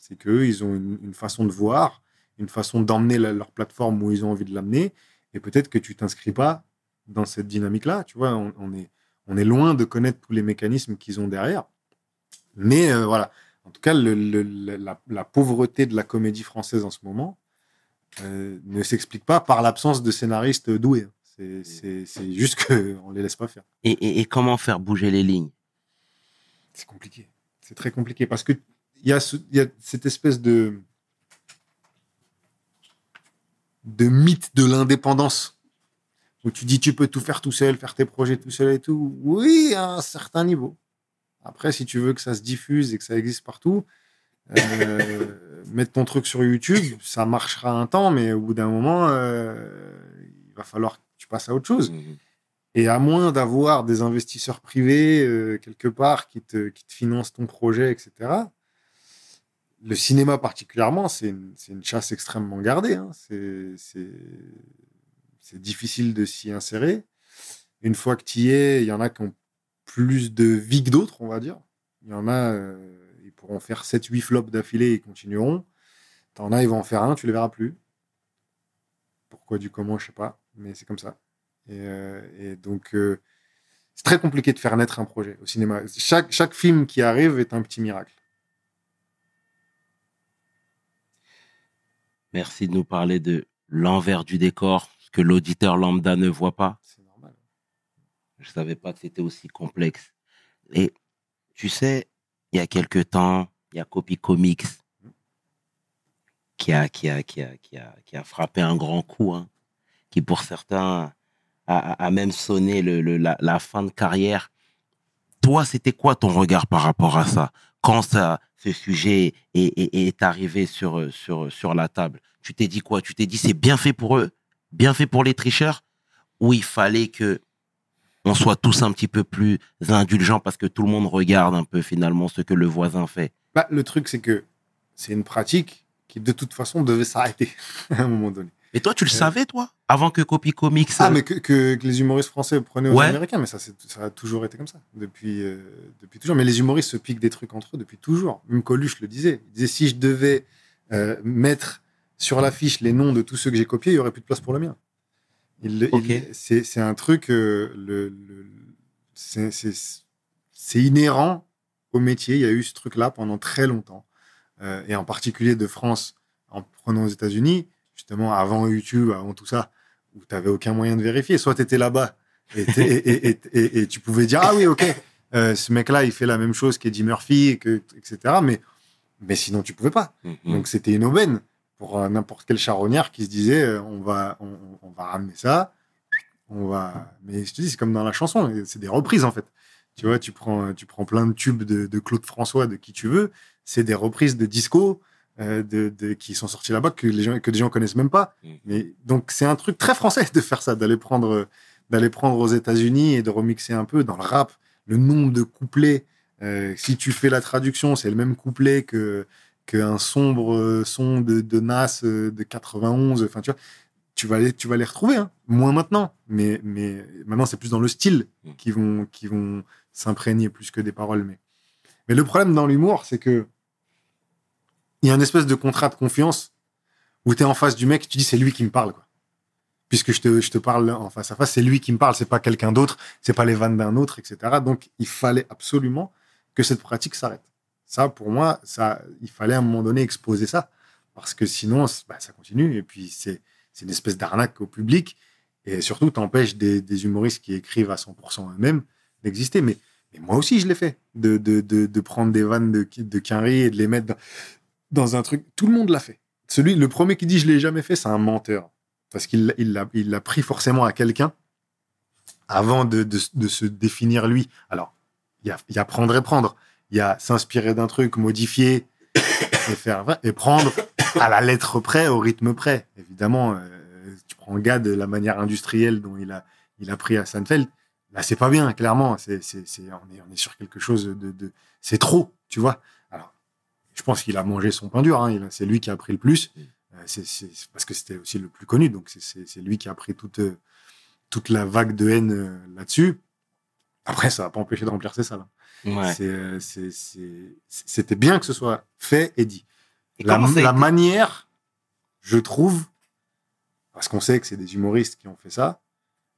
C'est qu'eux, ils ont une, une façon de voir, une façon d'emmener leur plateforme où ils ont envie de l'amener. Et peut-être que tu t'inscris pas dans cette dynamique-là. Tu vois, on, on est, on est loin de connaître tous les mécanismes qu'ils ont derrière. Mais euh, voilà, en tout cas, le- le- le- la, la pauvreté de la comédie française en ce moment euh, ne s'explique pas par l'absence de scénaristes doués. C'est- juste qu'on les laisse pas faire. et, et- et comment faire bouger les lignes? C'est compliqué. C'est très compliqué parce que il y, a ce- il y a cette espèce de de mythe de l'indépendance où tu dis tu peux tout faire tout seul, faire tes projets tout seul et tout. Oui, à un certain niveau. Après, si tu veux que ça se diffuse et que ça existe partout, euh, mettre ton truc sur YouTube, ça marchera un temps, mais au bout d'un moment, euh, il va falloir que tu passes à autre chose. Mhm. Et à moins d'avoir des investisseurs privés euh, quelque part qui te, qui te financent ton projet, etc., le cinéma particulièrement, c'est une, chasse extrêmement gardée. hein. C'est- difficile de s'y insérer. Une fois que tu y es, il y en a qui ont plus de vie que d'autres, on va dire. Il y en a, euh, ils pourront faire 7-8 flops d'affilée et continueront. T'en as, ils vont en faire un, tu les verras plus. Pourquoi, du comment, je sais pas, mais c'est comme ça. Et, euh, donc, euh, c'est très compliqué de faire naître un projet au cinéma. Chaque film qui arrive est un petit miracle. Merci de nous parler de l'envers du décor, ce que l'auditeur lambda ne voit pas. C'est normal. Je savais pas que c'était aussi complexe. Et tu sais, il y a quelque temps, il y a Copy Comics qui a, qui a, qui a, qui a, qui a frappé un grand coup, hein, qui pour certains a, a- a même sonné le, le- la, la fin de carrière. Toi, c'était quoi ton regard par rapport à ça? Quand ce sujet est, arrivé sur la table, tu t'es dit quoi? Tu t'es dit c'est bien fait pour eux, bien fait pour les tricheurs, ou il fallait que on soit tous un petit peu plus indulgents parce que tout le monde regarde un peu finalement ce que le voisin fait? Bah, le truc, c'est que c'est une pratique qui, de toute façon, devait s'arrêter à un moment donné. Et toi, tu le Ouais. savais, toi Avant que Copy Comics. Ah, euh, mais que, que- que les humoristes français prenaient aux Ouais. Américains, mais ça, ça a toujours été comme ça, depuis, euh, depuis toujours. Mais les humoristes se piquent des trucs entre eux depuis toujours. Même Coluche le disait. Il disait si je devais euh, mettre sur l'affiche les noms de tous ceux que j'ai copiés, il n'y aurait plus de place pour le mien. Il, il- c'est, un truc, euh, le, le- c'est, inhérent au métier. Il y a eu ce truc-là pendant très longtemps, Euh, et en particulier de France, en prenant aux États-Unis, justement avant YouTube, avant tout ça, où tu n'avais aucun moyen de vérifier. Soit tu étais là-bas et, t'es- et, et- et- et tu pouvais dire Ah oui, ok, euh, ce mec-là, il fait la même chose qu'Eddie Murphy, et que, etc. Mais, mais sinon, tu pouvais pas. mhm. Donc c'était une aubaine pour euh, n'importe quel charognard qui se disait euh, on, va, on, on va ramener ça. On va... Mais je te dis, c'est comme dans la chanson, c'est des reprises en fait. Tu vois, tu prends, tu prends plein de tubes de, de Claude François, de qui tu veux, c'est des reprises de disco euh, de, de- qui sont sortis là-bas que les gens que des gens connaissent même pas. Mhm. Mais donc c'est un truc très français de faire ça, d'aller prendre d'aller prendre aux États-Unis et de remixer un peu dans le rap le nombre de couplets. euh, si tu fais la traduction, c'est le même couplet que qu'un sombre son de, de Nas euh, de 91. Enfin, tu vois, tu vas les, tu vas les retrouver. hein. Moins maintenant, mais mais maintenant c'est plus dans le style Mhm. qui vont qui vont s'imprégner plus que des paroles. Mais mais le problème dans l'humour, c'est que il y a une espèce de contrat de confiance où tu es en face du mec, tu dis c'est lui qui me parle. Puisque je te, je te parle en face à face, c'est lui qui me parle, c'est pas quelqu'un d'autre, c'est pas les vannes d'un autre, etc. Donc il fallait absolument que cette pratique s'arrête. Ça, pour moi, ça, il fallait à un moment donné exposer ça. Parce que sinon, bah, ça continue. Et puis, c'est une espèce d'arnaque au public. Et surtout, t'empêches des, des humoristes qui écrivent à 100% eux-mêmes d'exister. Mais, moi aussi, je l'ai fait. De, de, de, de prendre des vannes de, de Quinry et de les mettre dans, dans un truc. Tout le monde l'a fait. Celui, le premier qui dit je l'ai jamais fait, c'est un menteur. Parce qu'il il l'a il pris forcément à quelqu'un avant de, de, de se définir lui. Alors, il y a, prendre et prendre. Il y a s'inspirer d'un truc, modifier et faire et prendre à la lettre près, au rythme près. Évidemment, euh, tu prends Gad, la manière industrielle dont il a, il a pris à Seinfeld. Là, c'est pas bien, clairement. C'est, on, est, on est sur quelque chose de. de c'est trop, tu vois. Je pense qu'il a mangé son pain dur. Hein. C'est lui qui a pris le plus. Mm. Euh, c'est, parce que c'était aussi le plus connu. Donc, c'est, lui qui a pris toute, euh, toute la vague de haine euh, là-dessus. Après, ça va pas empêcher de remplir ses salles. hein. Ouais. C'était bien que ce soit fait et dit. Et La, manière, je trouve, parce qu'on sait que c'est des humoristes qui ont fait ça,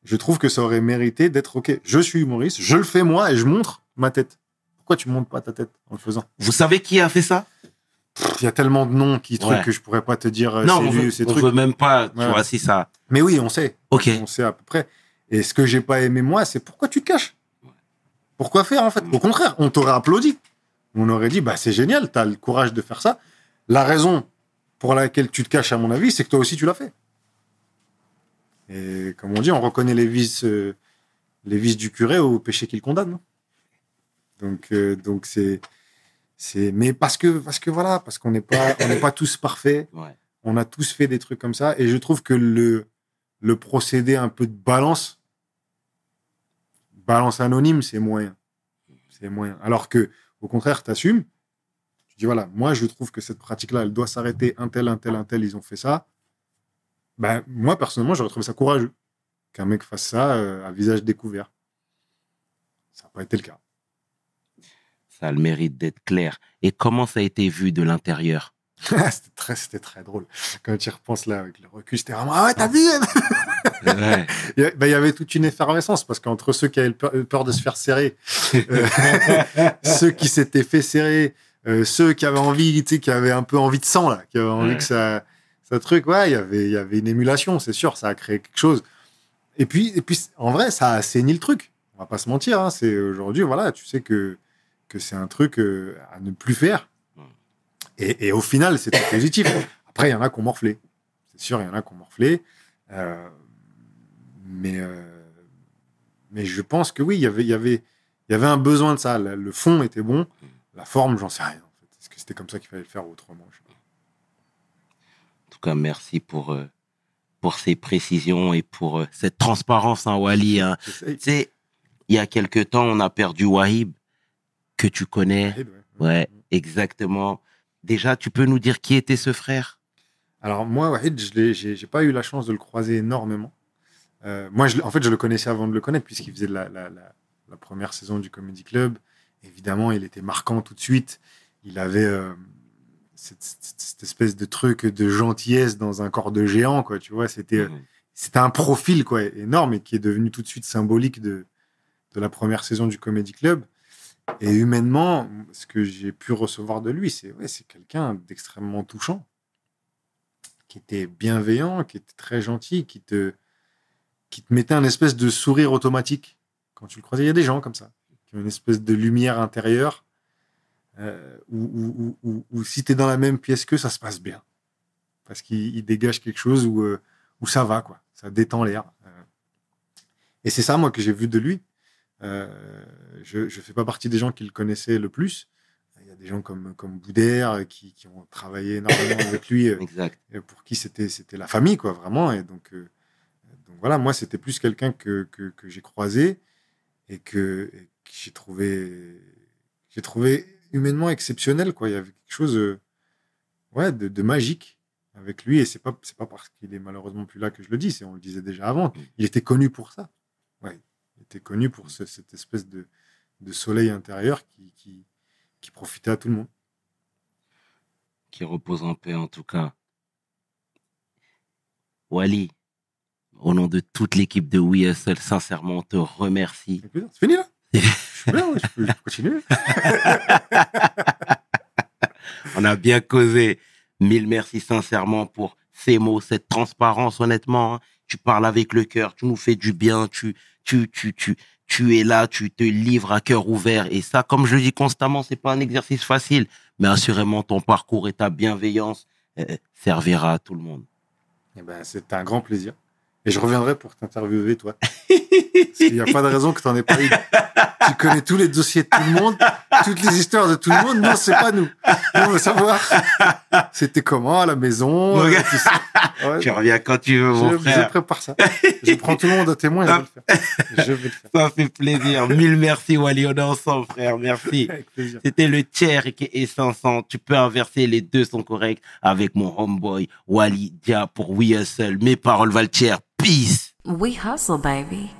je trouve que ça aurait mérité d'être OK. Je suis humoriste, je le fais moi et je montre ma tête. Pourquoi tu montres pas ta tête en le faisant Vous savez qui a fait ça? Il y a tellement de noms qui trucs Ouais. que je pourrais pas te dire euh, Non, on lui veut, ou ces on trucs. veut même pas. Tu Ouais. vois, si ça. Mais oui, on sait. Ok. On sait à peu près. Et ce que j'ai pas aimé moi, c'est pourquoi tu te caches? Pourquoi faire en fait? Au contraire, on t'aurait applaudi. On aurait dit bah c'est génial, tu as le courage de faire ça. La raison pour laquelle tu te caches à mon avis, c'est que toi aussi tu l'as fait. Et comme on dit, on reconnaît les vices euh, les vices du curé au péché qu'il condamne. Donc euh, donc c'est c'est mais parce que parce que voilà, parce qu'on n'est pas on n'est pas tous parfaits. Ouais. on a tous fait des trucs comme ça. Et je trouve que le le procédé un peu de balance balance anonyme c'est moyen. C'est moyen. Alors que au contraire t'assumes tu dis voilà moi je trouve que cette pratique là elle doit s'arrêter un tel un tel un tel ils ont fait ça. Ben moi personnellement j'aurais trouvé ça courageux qu'un mec fasse ça euh, à visage découvert. Ça n'a pas été le cas Ça a le mérite d'être clair. Et comment ça a été vu de l'intérieur? C'était très c'était très drôle quand tu y repenses là avec le recul c'était vraiment ah ouais t'as vu? Ouais. Il y a- ben, il y avait toute une effervescence parce qu'entre ceux qui avaient peur, de se faire serrer, euh, ceux qui s'étaient fait serrer, euh, ceux qui avaient envie, tu sais, qui avaient un peu envie de sang là, qui avaient envie Ouais. que ça, ça truc, ouais, il y avait, il y avait une émulation, c'est sûr, ça a créé quelque chose. Et puis, et puis, en vrai, ça a assaini le truc. On va pas se mentir, hein, c'est aujourd'hui, voilà, tu sais que que c'est un truc euh, à ne plus faire. Mm. Et, et au final, c'était positif. Après, il y en a qui ont morflé. C'est sûr, il y en a qui ont morflé. Euh, mais, euh, mais je pense que oui, il y avait, il y avait, y avait un besoin de ça. Le, fond était bon. La forme, j'en sais rien. En fait. Est-ce que c'était comme ça qu'il fallait le faire autrement Je sais pas. En tout cas, merci pour, pour ces précisions et pour euh, cette transparence, hein, Wally. hein. Tu sais, il y a quelque temps, on a perdu Wahib, que tu connais. Ouais. Ouais, exactement. Déjà, tu peux nous dire qui était ce frère? Alors moi, Wahid, je j'ai pas eu la chance de le croiser énormément. Euh, moi, je, en fait, je le connaissais avant de le connaître puisqu'il faisait la, la, la, la première saison du Comedy Club. Évidemment, il était marquant tout de suite. Il avait euh, cette, espèce de truc de gentillesse dans un corps de géant, quoi. Tu vois, c'était, c'était un profil quoi énorme et qui est devenu tout de suite symbolique de, de la première saison du Comedy Club. Et humainement, ce que j'ai pu recevoir de lui, c'est ouais, quelqu'un d'extrêmement touchant, qui était bienveillant, qui était très gentil, qui te, qui te mettait un espèce de sourire automatique quand tu le croisais. Il y a des gens comme ça, qui ont une espèce de lumière intérieure, euh, où, si tu es dans la même pièce qu'eux, ça se passe bien. Parce qu'il il dégage quelque chose où, euh, où ça va, quoi. Ça détend l'air. Euh, Et c'est ça, moi, que j'ai vu de lui. Euh, je ne fais pas partie des gens qui le connaissaient le plus. Il y a des gens comme, comme Boudère euh, qui, qui ont travaillé énormément avec lui, euh, Exact. pour qui c'était c'était la famille, quoi, vraiment. Et donc, donc voilà, moi, c'était plus quelqu'un que, que, que j'ai croisé et que, et que j'ai trouvé, j'ai trouvé humainement exceptionnel, quoi. Il y avait quelque chose euh, ouais, de, de magique avec lui. Et c'est pas, c'est pas parce qu'il est malheureusement plus là que je le dis, c'est on le disait déjà avant. Il était connu pour ça. Ouais, était connu pour ce- cette espèce de, de soleil intérieur qui, qui, qui profitait à tout le monde. Qui repose en paix, en tout cas. Wally, au nom de toute l'équipe de We Hustle, sincèrement, on te remercie. C'est fini là Je suis bien, ouais, je peux je peux continuer. On a bien causé. Mille merci sincèrement pour ces mots, cette transparence, honnêtement. hein. Tu parles avec le cœur, tu nous fais du bien, tu, tu, tu, tu, tu es là, tu te livres à cœur ouvert. Et ça, comme je le dis constamment, c'est pas un exercice facile. Mais assurément, ton parcours et ta bienveillance euh, servira à tout le monde. Eh ben, c'est un grand plaisir. Et je reviendrai pour t'interviewer, toi. Qu'il n'y a pas de raison que tu n'en aies pas eu. Tu connais tous les dossiers de tout le monde, toutes les histoires de tout le monde. Non, c'est pas nous. On veut savoir. C'était comment à la maison euh, ça. Ouais, Tu reviens quand tu veux, mon je, je frère. prépare ça. Je prends tout le monde à témoin et je vais le faire. Je vais le faire. Ça fait plaisir. Mille merci, Wally. On est ensemble, frère. Merci. C'était le tiers qui est 500. Tu peux inverser, les deux sont corrects avec mon homeboy Wally Dia pour We Hustle. Mes paroles valent tiers. Peace. We hustle, baby.